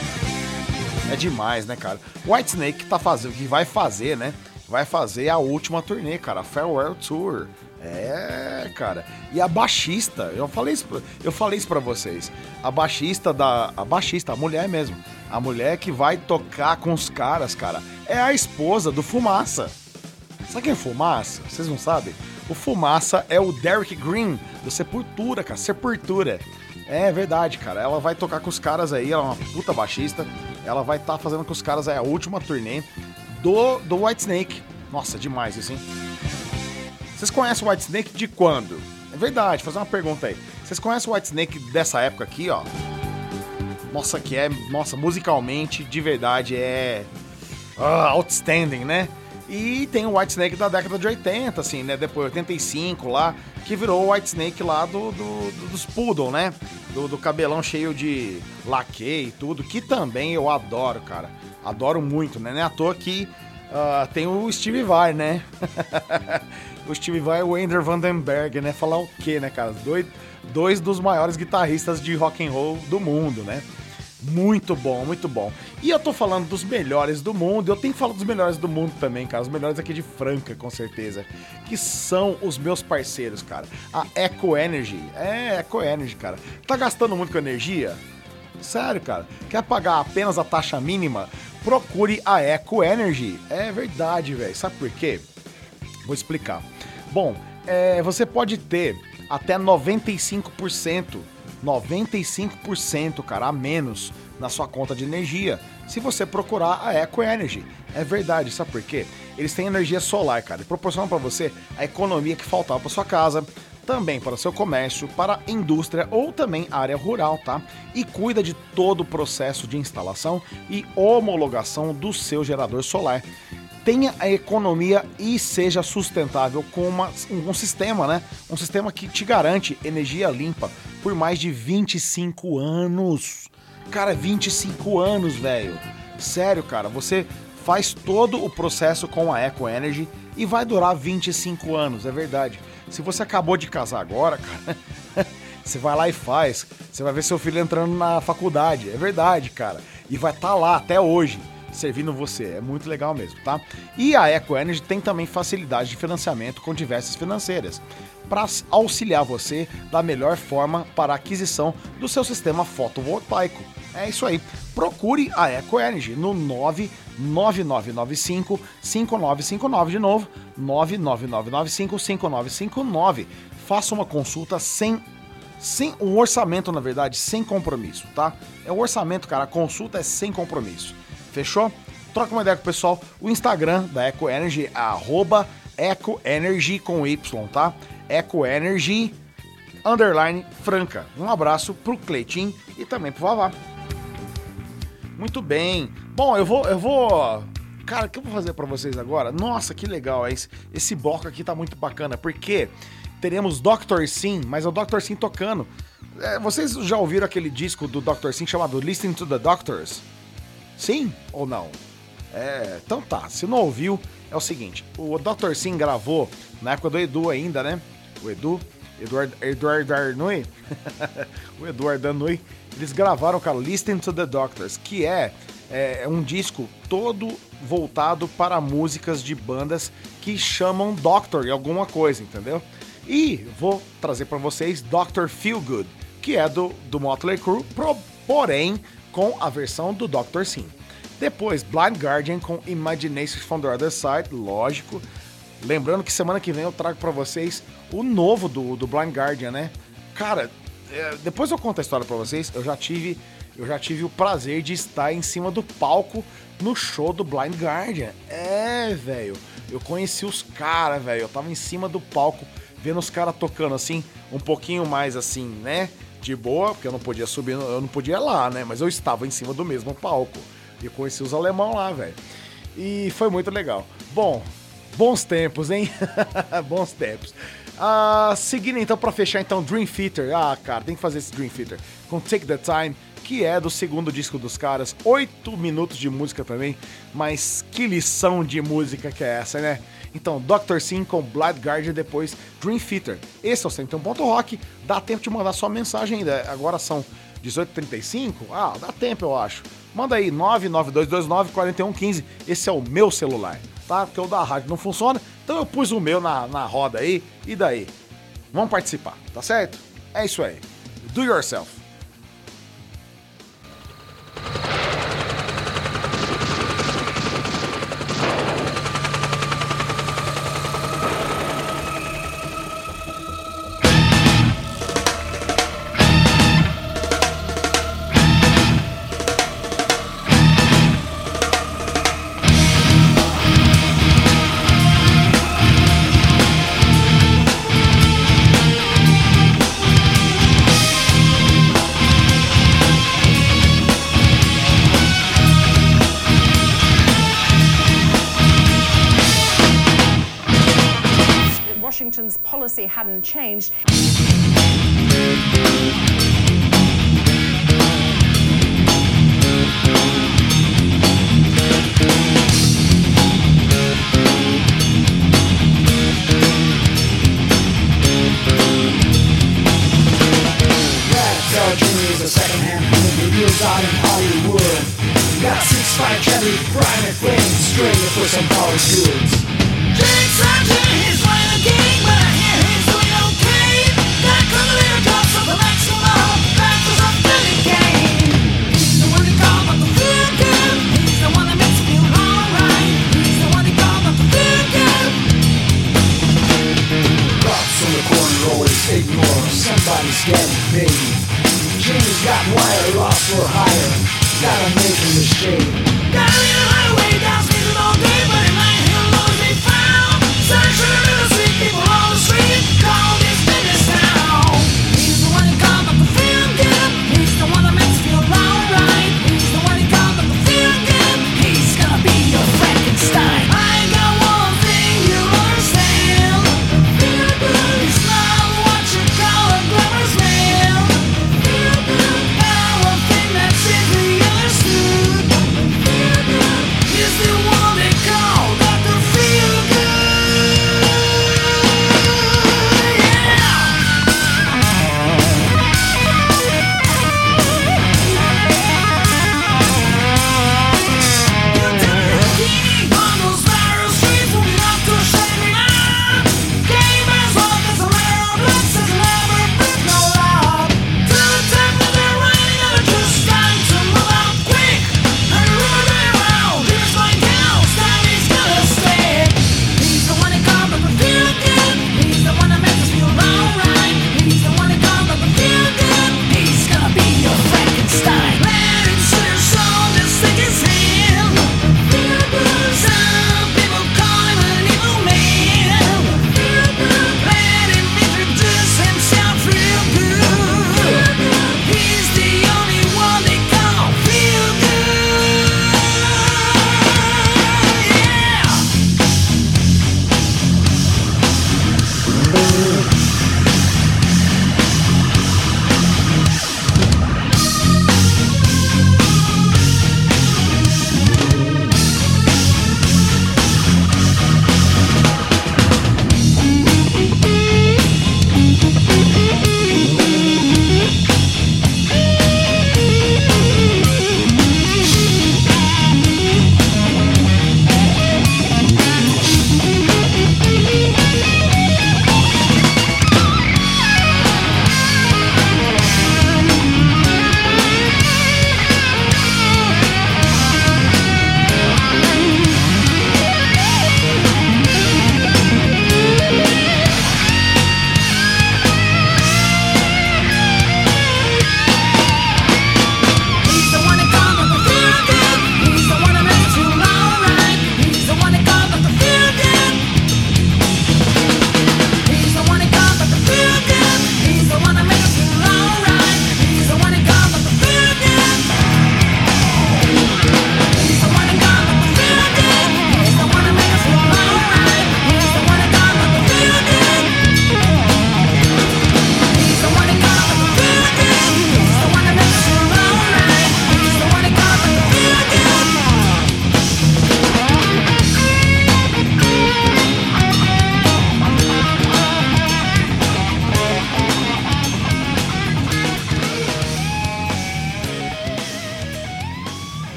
É demais, né, cara? White Snake tá fazendo, que vai fazer, né? Vai fazer a última turnê, cara, a Farewell Tour. É, cara. E a baixista, eu falei isso, pra- eu falei isso para vocês. A baixista da, a baixista, a mulher mesmo, a mulher que vai tocar com os caras, cara, é a esposa do Fumaça. Sabe quem é Fumaça? Vocês não sabem? O Fumaça é o Derek Green do Sepultura, cara. Sepultura. É verdade, cara. Ela vai tocar com os caras aí, ela é uma puta baixista. Ela vai estar fazendo com os caras aí a última turnê do, do White Snake. Nossa, demais isso, hein? Vocês conhecem o White Snake de quando? Verdade, fazer uma pergunta aí. Vocês conhecem o White Snake dessa época aqui, ó? Nossa, que é. Nossa, musicalmente, de verdade, é. ah, outstanding, né? E tem o White Snake da década de 80, assim, né? Depois 85 lá, que virou o White Snake lá do, do- do- dos Poodle, né? Do, do cabelão cheio de laque e tudo, que também eu adoro, cara. Adoro muito, né? Não é à toa que ah, tem o Steve Vai, né? *laughs* o Steve Vai e o Ender Vandenberg, né? Falar o quê, né, cara? Dois, dois dos maiores guitarristas de rock and roll do mundo, né? Muito bom, muito bom. E eu tô falando dos melhores do mundo, eu tenho que falar dos melhores do mundo também, cara. Os melhores aqui de Franca, com certeza. Que são os meus parceiros, cara. A Eco Energy. É, Eco Energy, cara. Tá gastando muito com energia? Sério, cara. Quer pagar apenas a taxa mínima? Procure a Eco Energy. É verdade, velho. Sabe por quê? Vou explicar. Bom, é, você pode ter até 95%, 95%, cara, a menos na sua conta de energia, se você procurar a Eco Energy. É verdade, sabe por quê? Eles têm energia solar, cara, e proporcionam para você a economia que faltava para sua casa, também para seu comércio, para a indústria ou também área rural, tá? E cuida de todo o processo de instalação e homologação do seu gerador solar tenha a economia e seja sustentável com uma- um, um sistema, né? Um sistema que te garante energia limpa por mais de 25 anos. Cara, 25 anos, velho. Sério, cara, você faz todo o processo com a Eco Energy e vai durar 25 anos, é verdade. Se você acabou de casar agora, *laughs* cara, você vai lá e faz. Você vai ver seu filho entrando na faculdade, é verdade, cara. E vai estar lá até hoje servindo você. É muito legal mesmo, tá? E a Eco Energy tem também facilidade de financiamento com diversas financeiras para auxiliar você da melhor forma para a aquisição do seu sistema fotovoltaico. É isso aí. Procure a Eco Energy no 99995 5959 de novo, 99995 5959. Faça uma consulta sem sem um orçamento, na verdade, sem compromisso, tá? É um orçamento, cara, a consulta é sem compromisso. Fechou? Troca uma ideia com o pessoal. O Instagram da Eco Energy é arroba Eco Energy com Y, tá? Eco Energy underline Franca. Um abraço pro Cleitinho e também pro Vavá. Muito bem. Bom, eu vou, eu vou. Cara, o que eu vou fazer pra vocês agora? Nossa, que legal. Esse, esse bloco aqui tá muito bacana, porque teremos Dr. Sim, mas é o Dr. Sim tocando. É, vocês já ouviram aquele disco do Dr. Sim chamado Listening to the Doctors? Sim ou não? É, então tá, se não ouviu, é o seguinte, o Dr. Sim gravou na época do Edu ainda, né? O Edu, Eduardo, Eduardo Arnui, *laughs* o Eduardo Arnui, eles gravaram, cara, Listen to the Doctors, que é, é um disco todo voltado para músicas de bandas que chamam Doctor em alguma coisa, entendeu? E vou trazer para vocês Dr. Feelgood, que é do, do Motley Crue, pro- porém com a versão do Dr. Sim. Depois, Blind Guardian com Imagination from the Other Side, lógico. Lembrando que semana que vem eu trago pra vocês o novo do, do Blind Guardian, né? Cara, é, depois eu conto a história pra vocês. Eu já tive, eu já tive o prazer de estar em cima do palco no show do Blind Guardian. É, velho. Eu conheci os caras, velho. Eu tava em cima do palco vendo os caras tocando assim, um pouquinho mais assim, né? De boa, porque eu não podia subir, eu não podia lá, né? Mas eu estava em cima do mesmo palco. E conheci os alemão lá, velho. E foi muito legal. Bom, bons tempos, hein? *laughs* bons tempos. Ah, seguindo então pra fechar então Dream Theater. Ah, cara, tem que fazer esse Dream Theater com Take the Time, que é do segundo disco dos caras. Oito minutos de música também, mas que lição de música que é essa, né? Então, Dr. Sim com Blood Guardian, depois Dream Theater. Esse é o 101 Ponto Rock. Dá tempo de mandar sua mensagem ainda. Agora são 18h35? Ah, dá tempo, eu acho. Manda aí, 992294115. Esse é o meu celular, tá? Porque o da rádio não funciona. Então eu pus o meu na, na roda aí. E daí? Vamos participar, tá certo? É isso aí. Do yourself. Policy hadn't changed. Out in Hollywood Got six-five Chevy Brian McLean String for some polished goods James Sargent, playing a game, but is dead, baby. Jimmy's got wire off for hire. Gotta make a mistake. Gotta leave the highway down.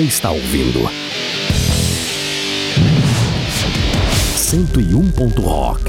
Você está ouvindo 101 ponto rock.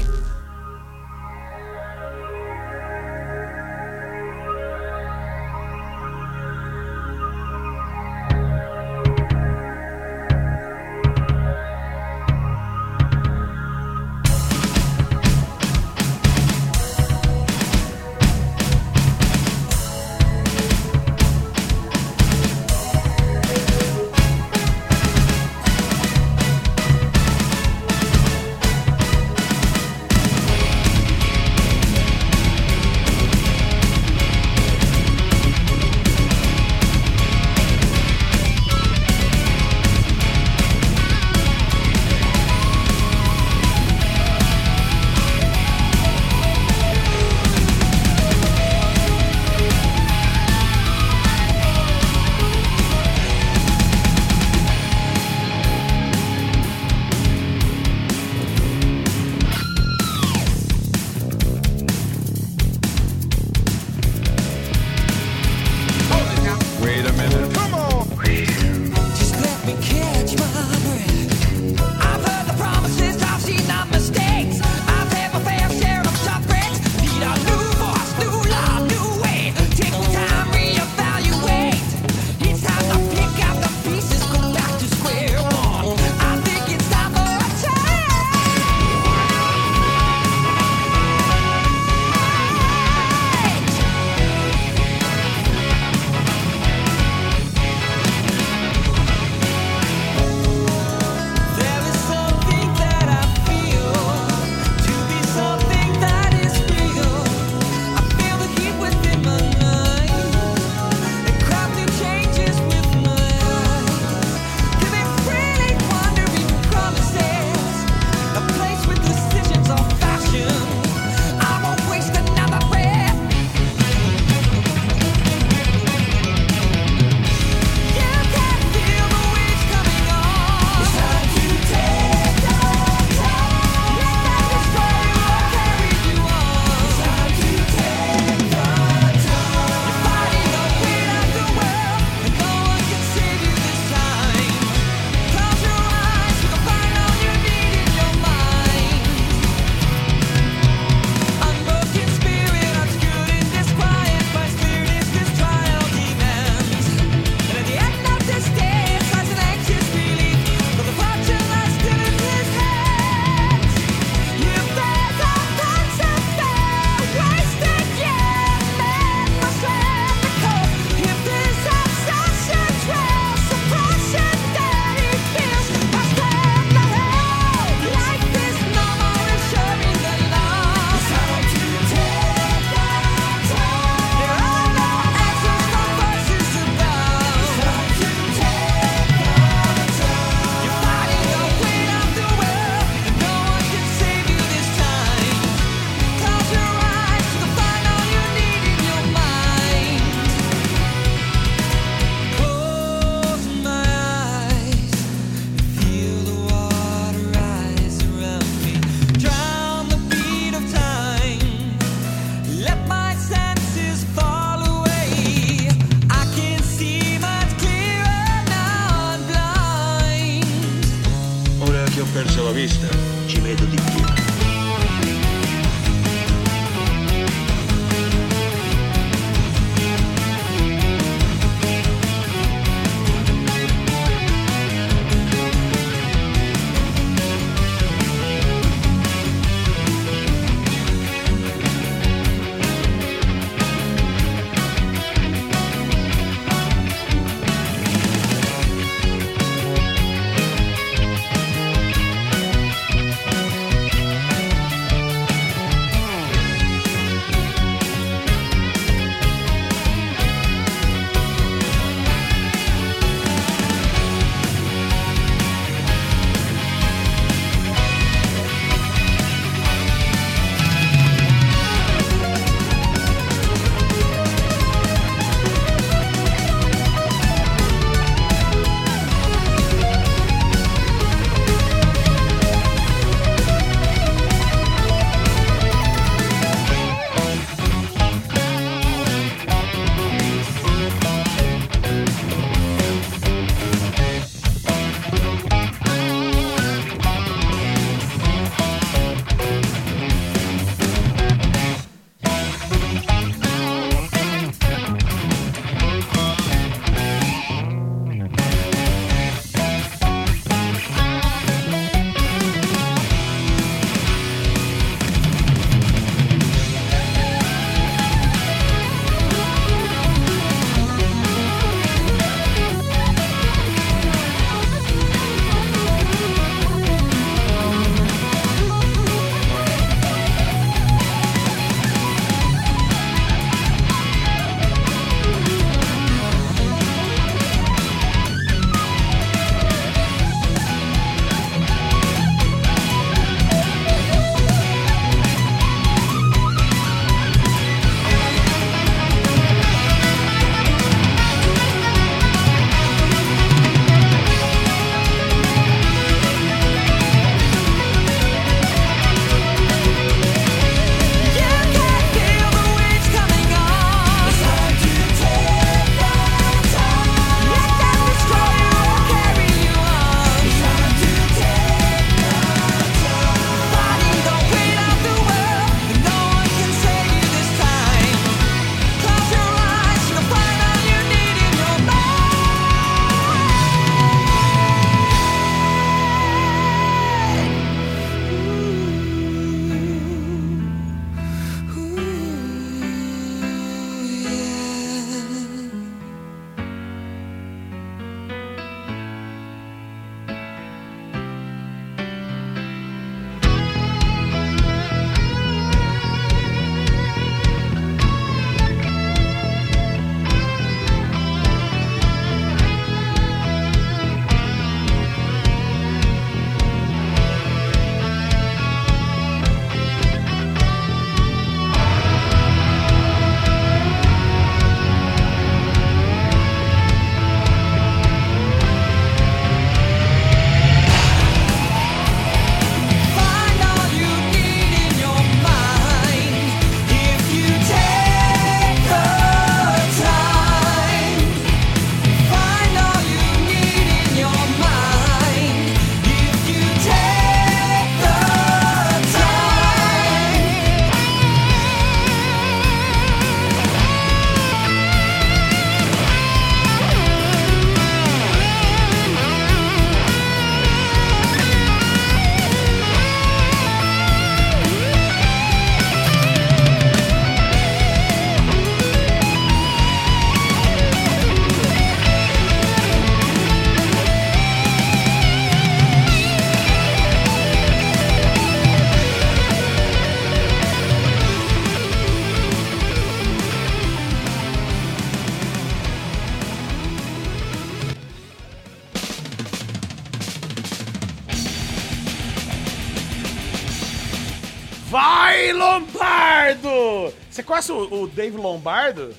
Conhece o, o Dave Lombardo?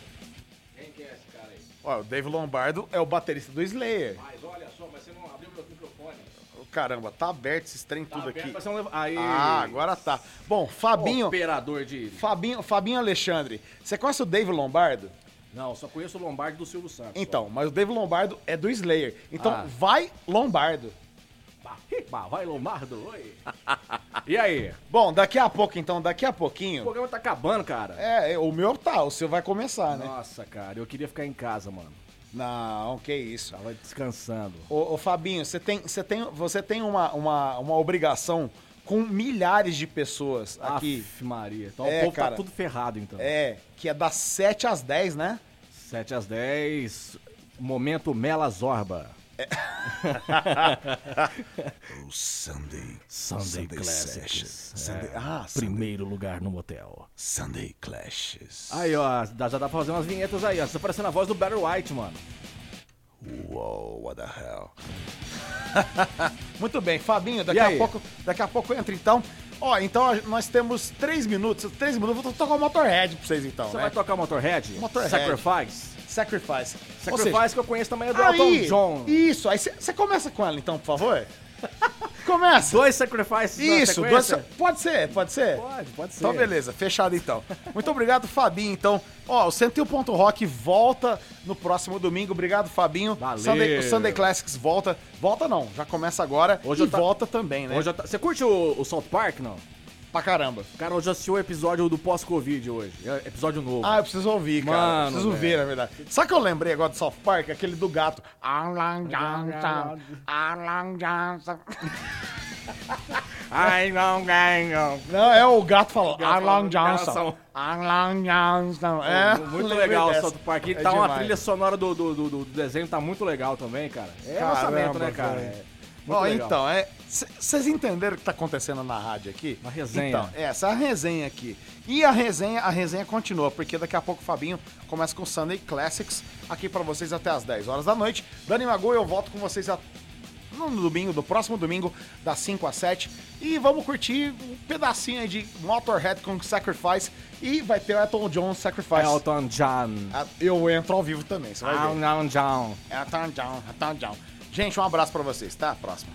Quem que é esse cara aí? Ó, o Dave Lombardo é o baterista do Slayer. Mas olha só, mas você não abriu meu microfone. Caramba, tá aberto esses trem tudo aberto, aqui. leva- Aí. Ah, agora tá. Bom, Fabinho, Operador de. Fabinho, Fabinho Alexandre, você conhece o Dave Lombardo? Não, só conheço o Lombardi do Silvio Santos. Então, mas o Dave Lombardo é do Slayer. Então, Ah. vai Lombardo. Bah, vai, Lombardo, oi. *laughs* E aí? Bom, daqui a pouco, então, daqui a O pouquinho. programa tá acabando, cara. É, o meu tá, o seu vai começar, né? Nossa, cara, eu queria ficar em casa, mano. Não, que isso. Tava descansando. Ô, ô, Fabinho, você tem, você tem, você tem uma, uma, uma obrigação com milhares de pessoas aqui. Aff, Maria. Então É, o povo cara. tá tudo ferrado, então. É, que é das 7 às 10, né? 7 às 10, momento Mela Zorba. O Sunday. Sunday, Classics. Sessions. Sunday, É, ah, Sunday, primeiro lugar no motel. Sunday Clashes. Aí, ó, já dá pra fazer umas vinhetas aí, ó. Tá parecendo a voz do Barry White, mano. Uou, what the hell. *laughs* Muito bem, Fabinho, daqui a pouco, daqui a pouco entra então. Ó, então nós temos três minutos. Três minutos, vou tocar o Motorhead pra vocês então, Você né? vai tocar Motorhead? Motorhead. Sacrifice? Sacrifice. Sacrifice seja, que eu conheço também é do aí, Elton John. Isso, aí você começa com ela então, por favor. Começa. Dois Sacrifices na Isso, dois, pode ser, pode ser. Pode, pode ser. Então, beleza, fechado então. Muito obrigado, Fabinho. Então, ó, o 101. Rock volta no próximo domingo. Obrigado, Fabinho. Valeu. Sunday, o Sunday Classics volta. Volta não, já começa agora. Hoje e eu tá- volta também, né? Hoje eu tá- Você curte o, o South Park, não? Pra caramba. Cara, hoje eu assisti o episódio do pós-Covid hoje. É episódio novo. Ah, eu preciso ouvir, cara. Mano, eu preciso velho. ver, na verdade. Sabe o que eu lembrei agora do South Park? Aquele do gato. Alan Johnson. Alan Johnson. *laughs* Ai, não ganho. Não, é o gato falando. Alan falando, Johnson. Alan Johnson. É, muito legal o. South Park. E É tá uma demais. trilha sonora do, do, do, do desenho, tá muito legal também, cara. É Caramba, lançamento, né, cara? É muito Ó, legal. então, é. Vocês entenderam o que tá acontecendo na rádio aqui? Uma resenha. Então, essa é a resenha aqui. E a resenha, a resenha continua, porque daqui a pouco o Fabinho começa com o Sunday Classics aqui pra vocês até as 10 horas da noite. Dani Mago, eu volto com vocês a- no domingo, no próximo domingo, das 5 às 7. E vamos curtir um pedacinho aí de Motorhead com Sacrifice. E vai ter o Elton John Sacrifice. Elton John. Ah, Eu entro ao vivo também, você vai ver. Elton John. Elton John, Elton John. Gente, um abraço pra vocês, tá? Próxima.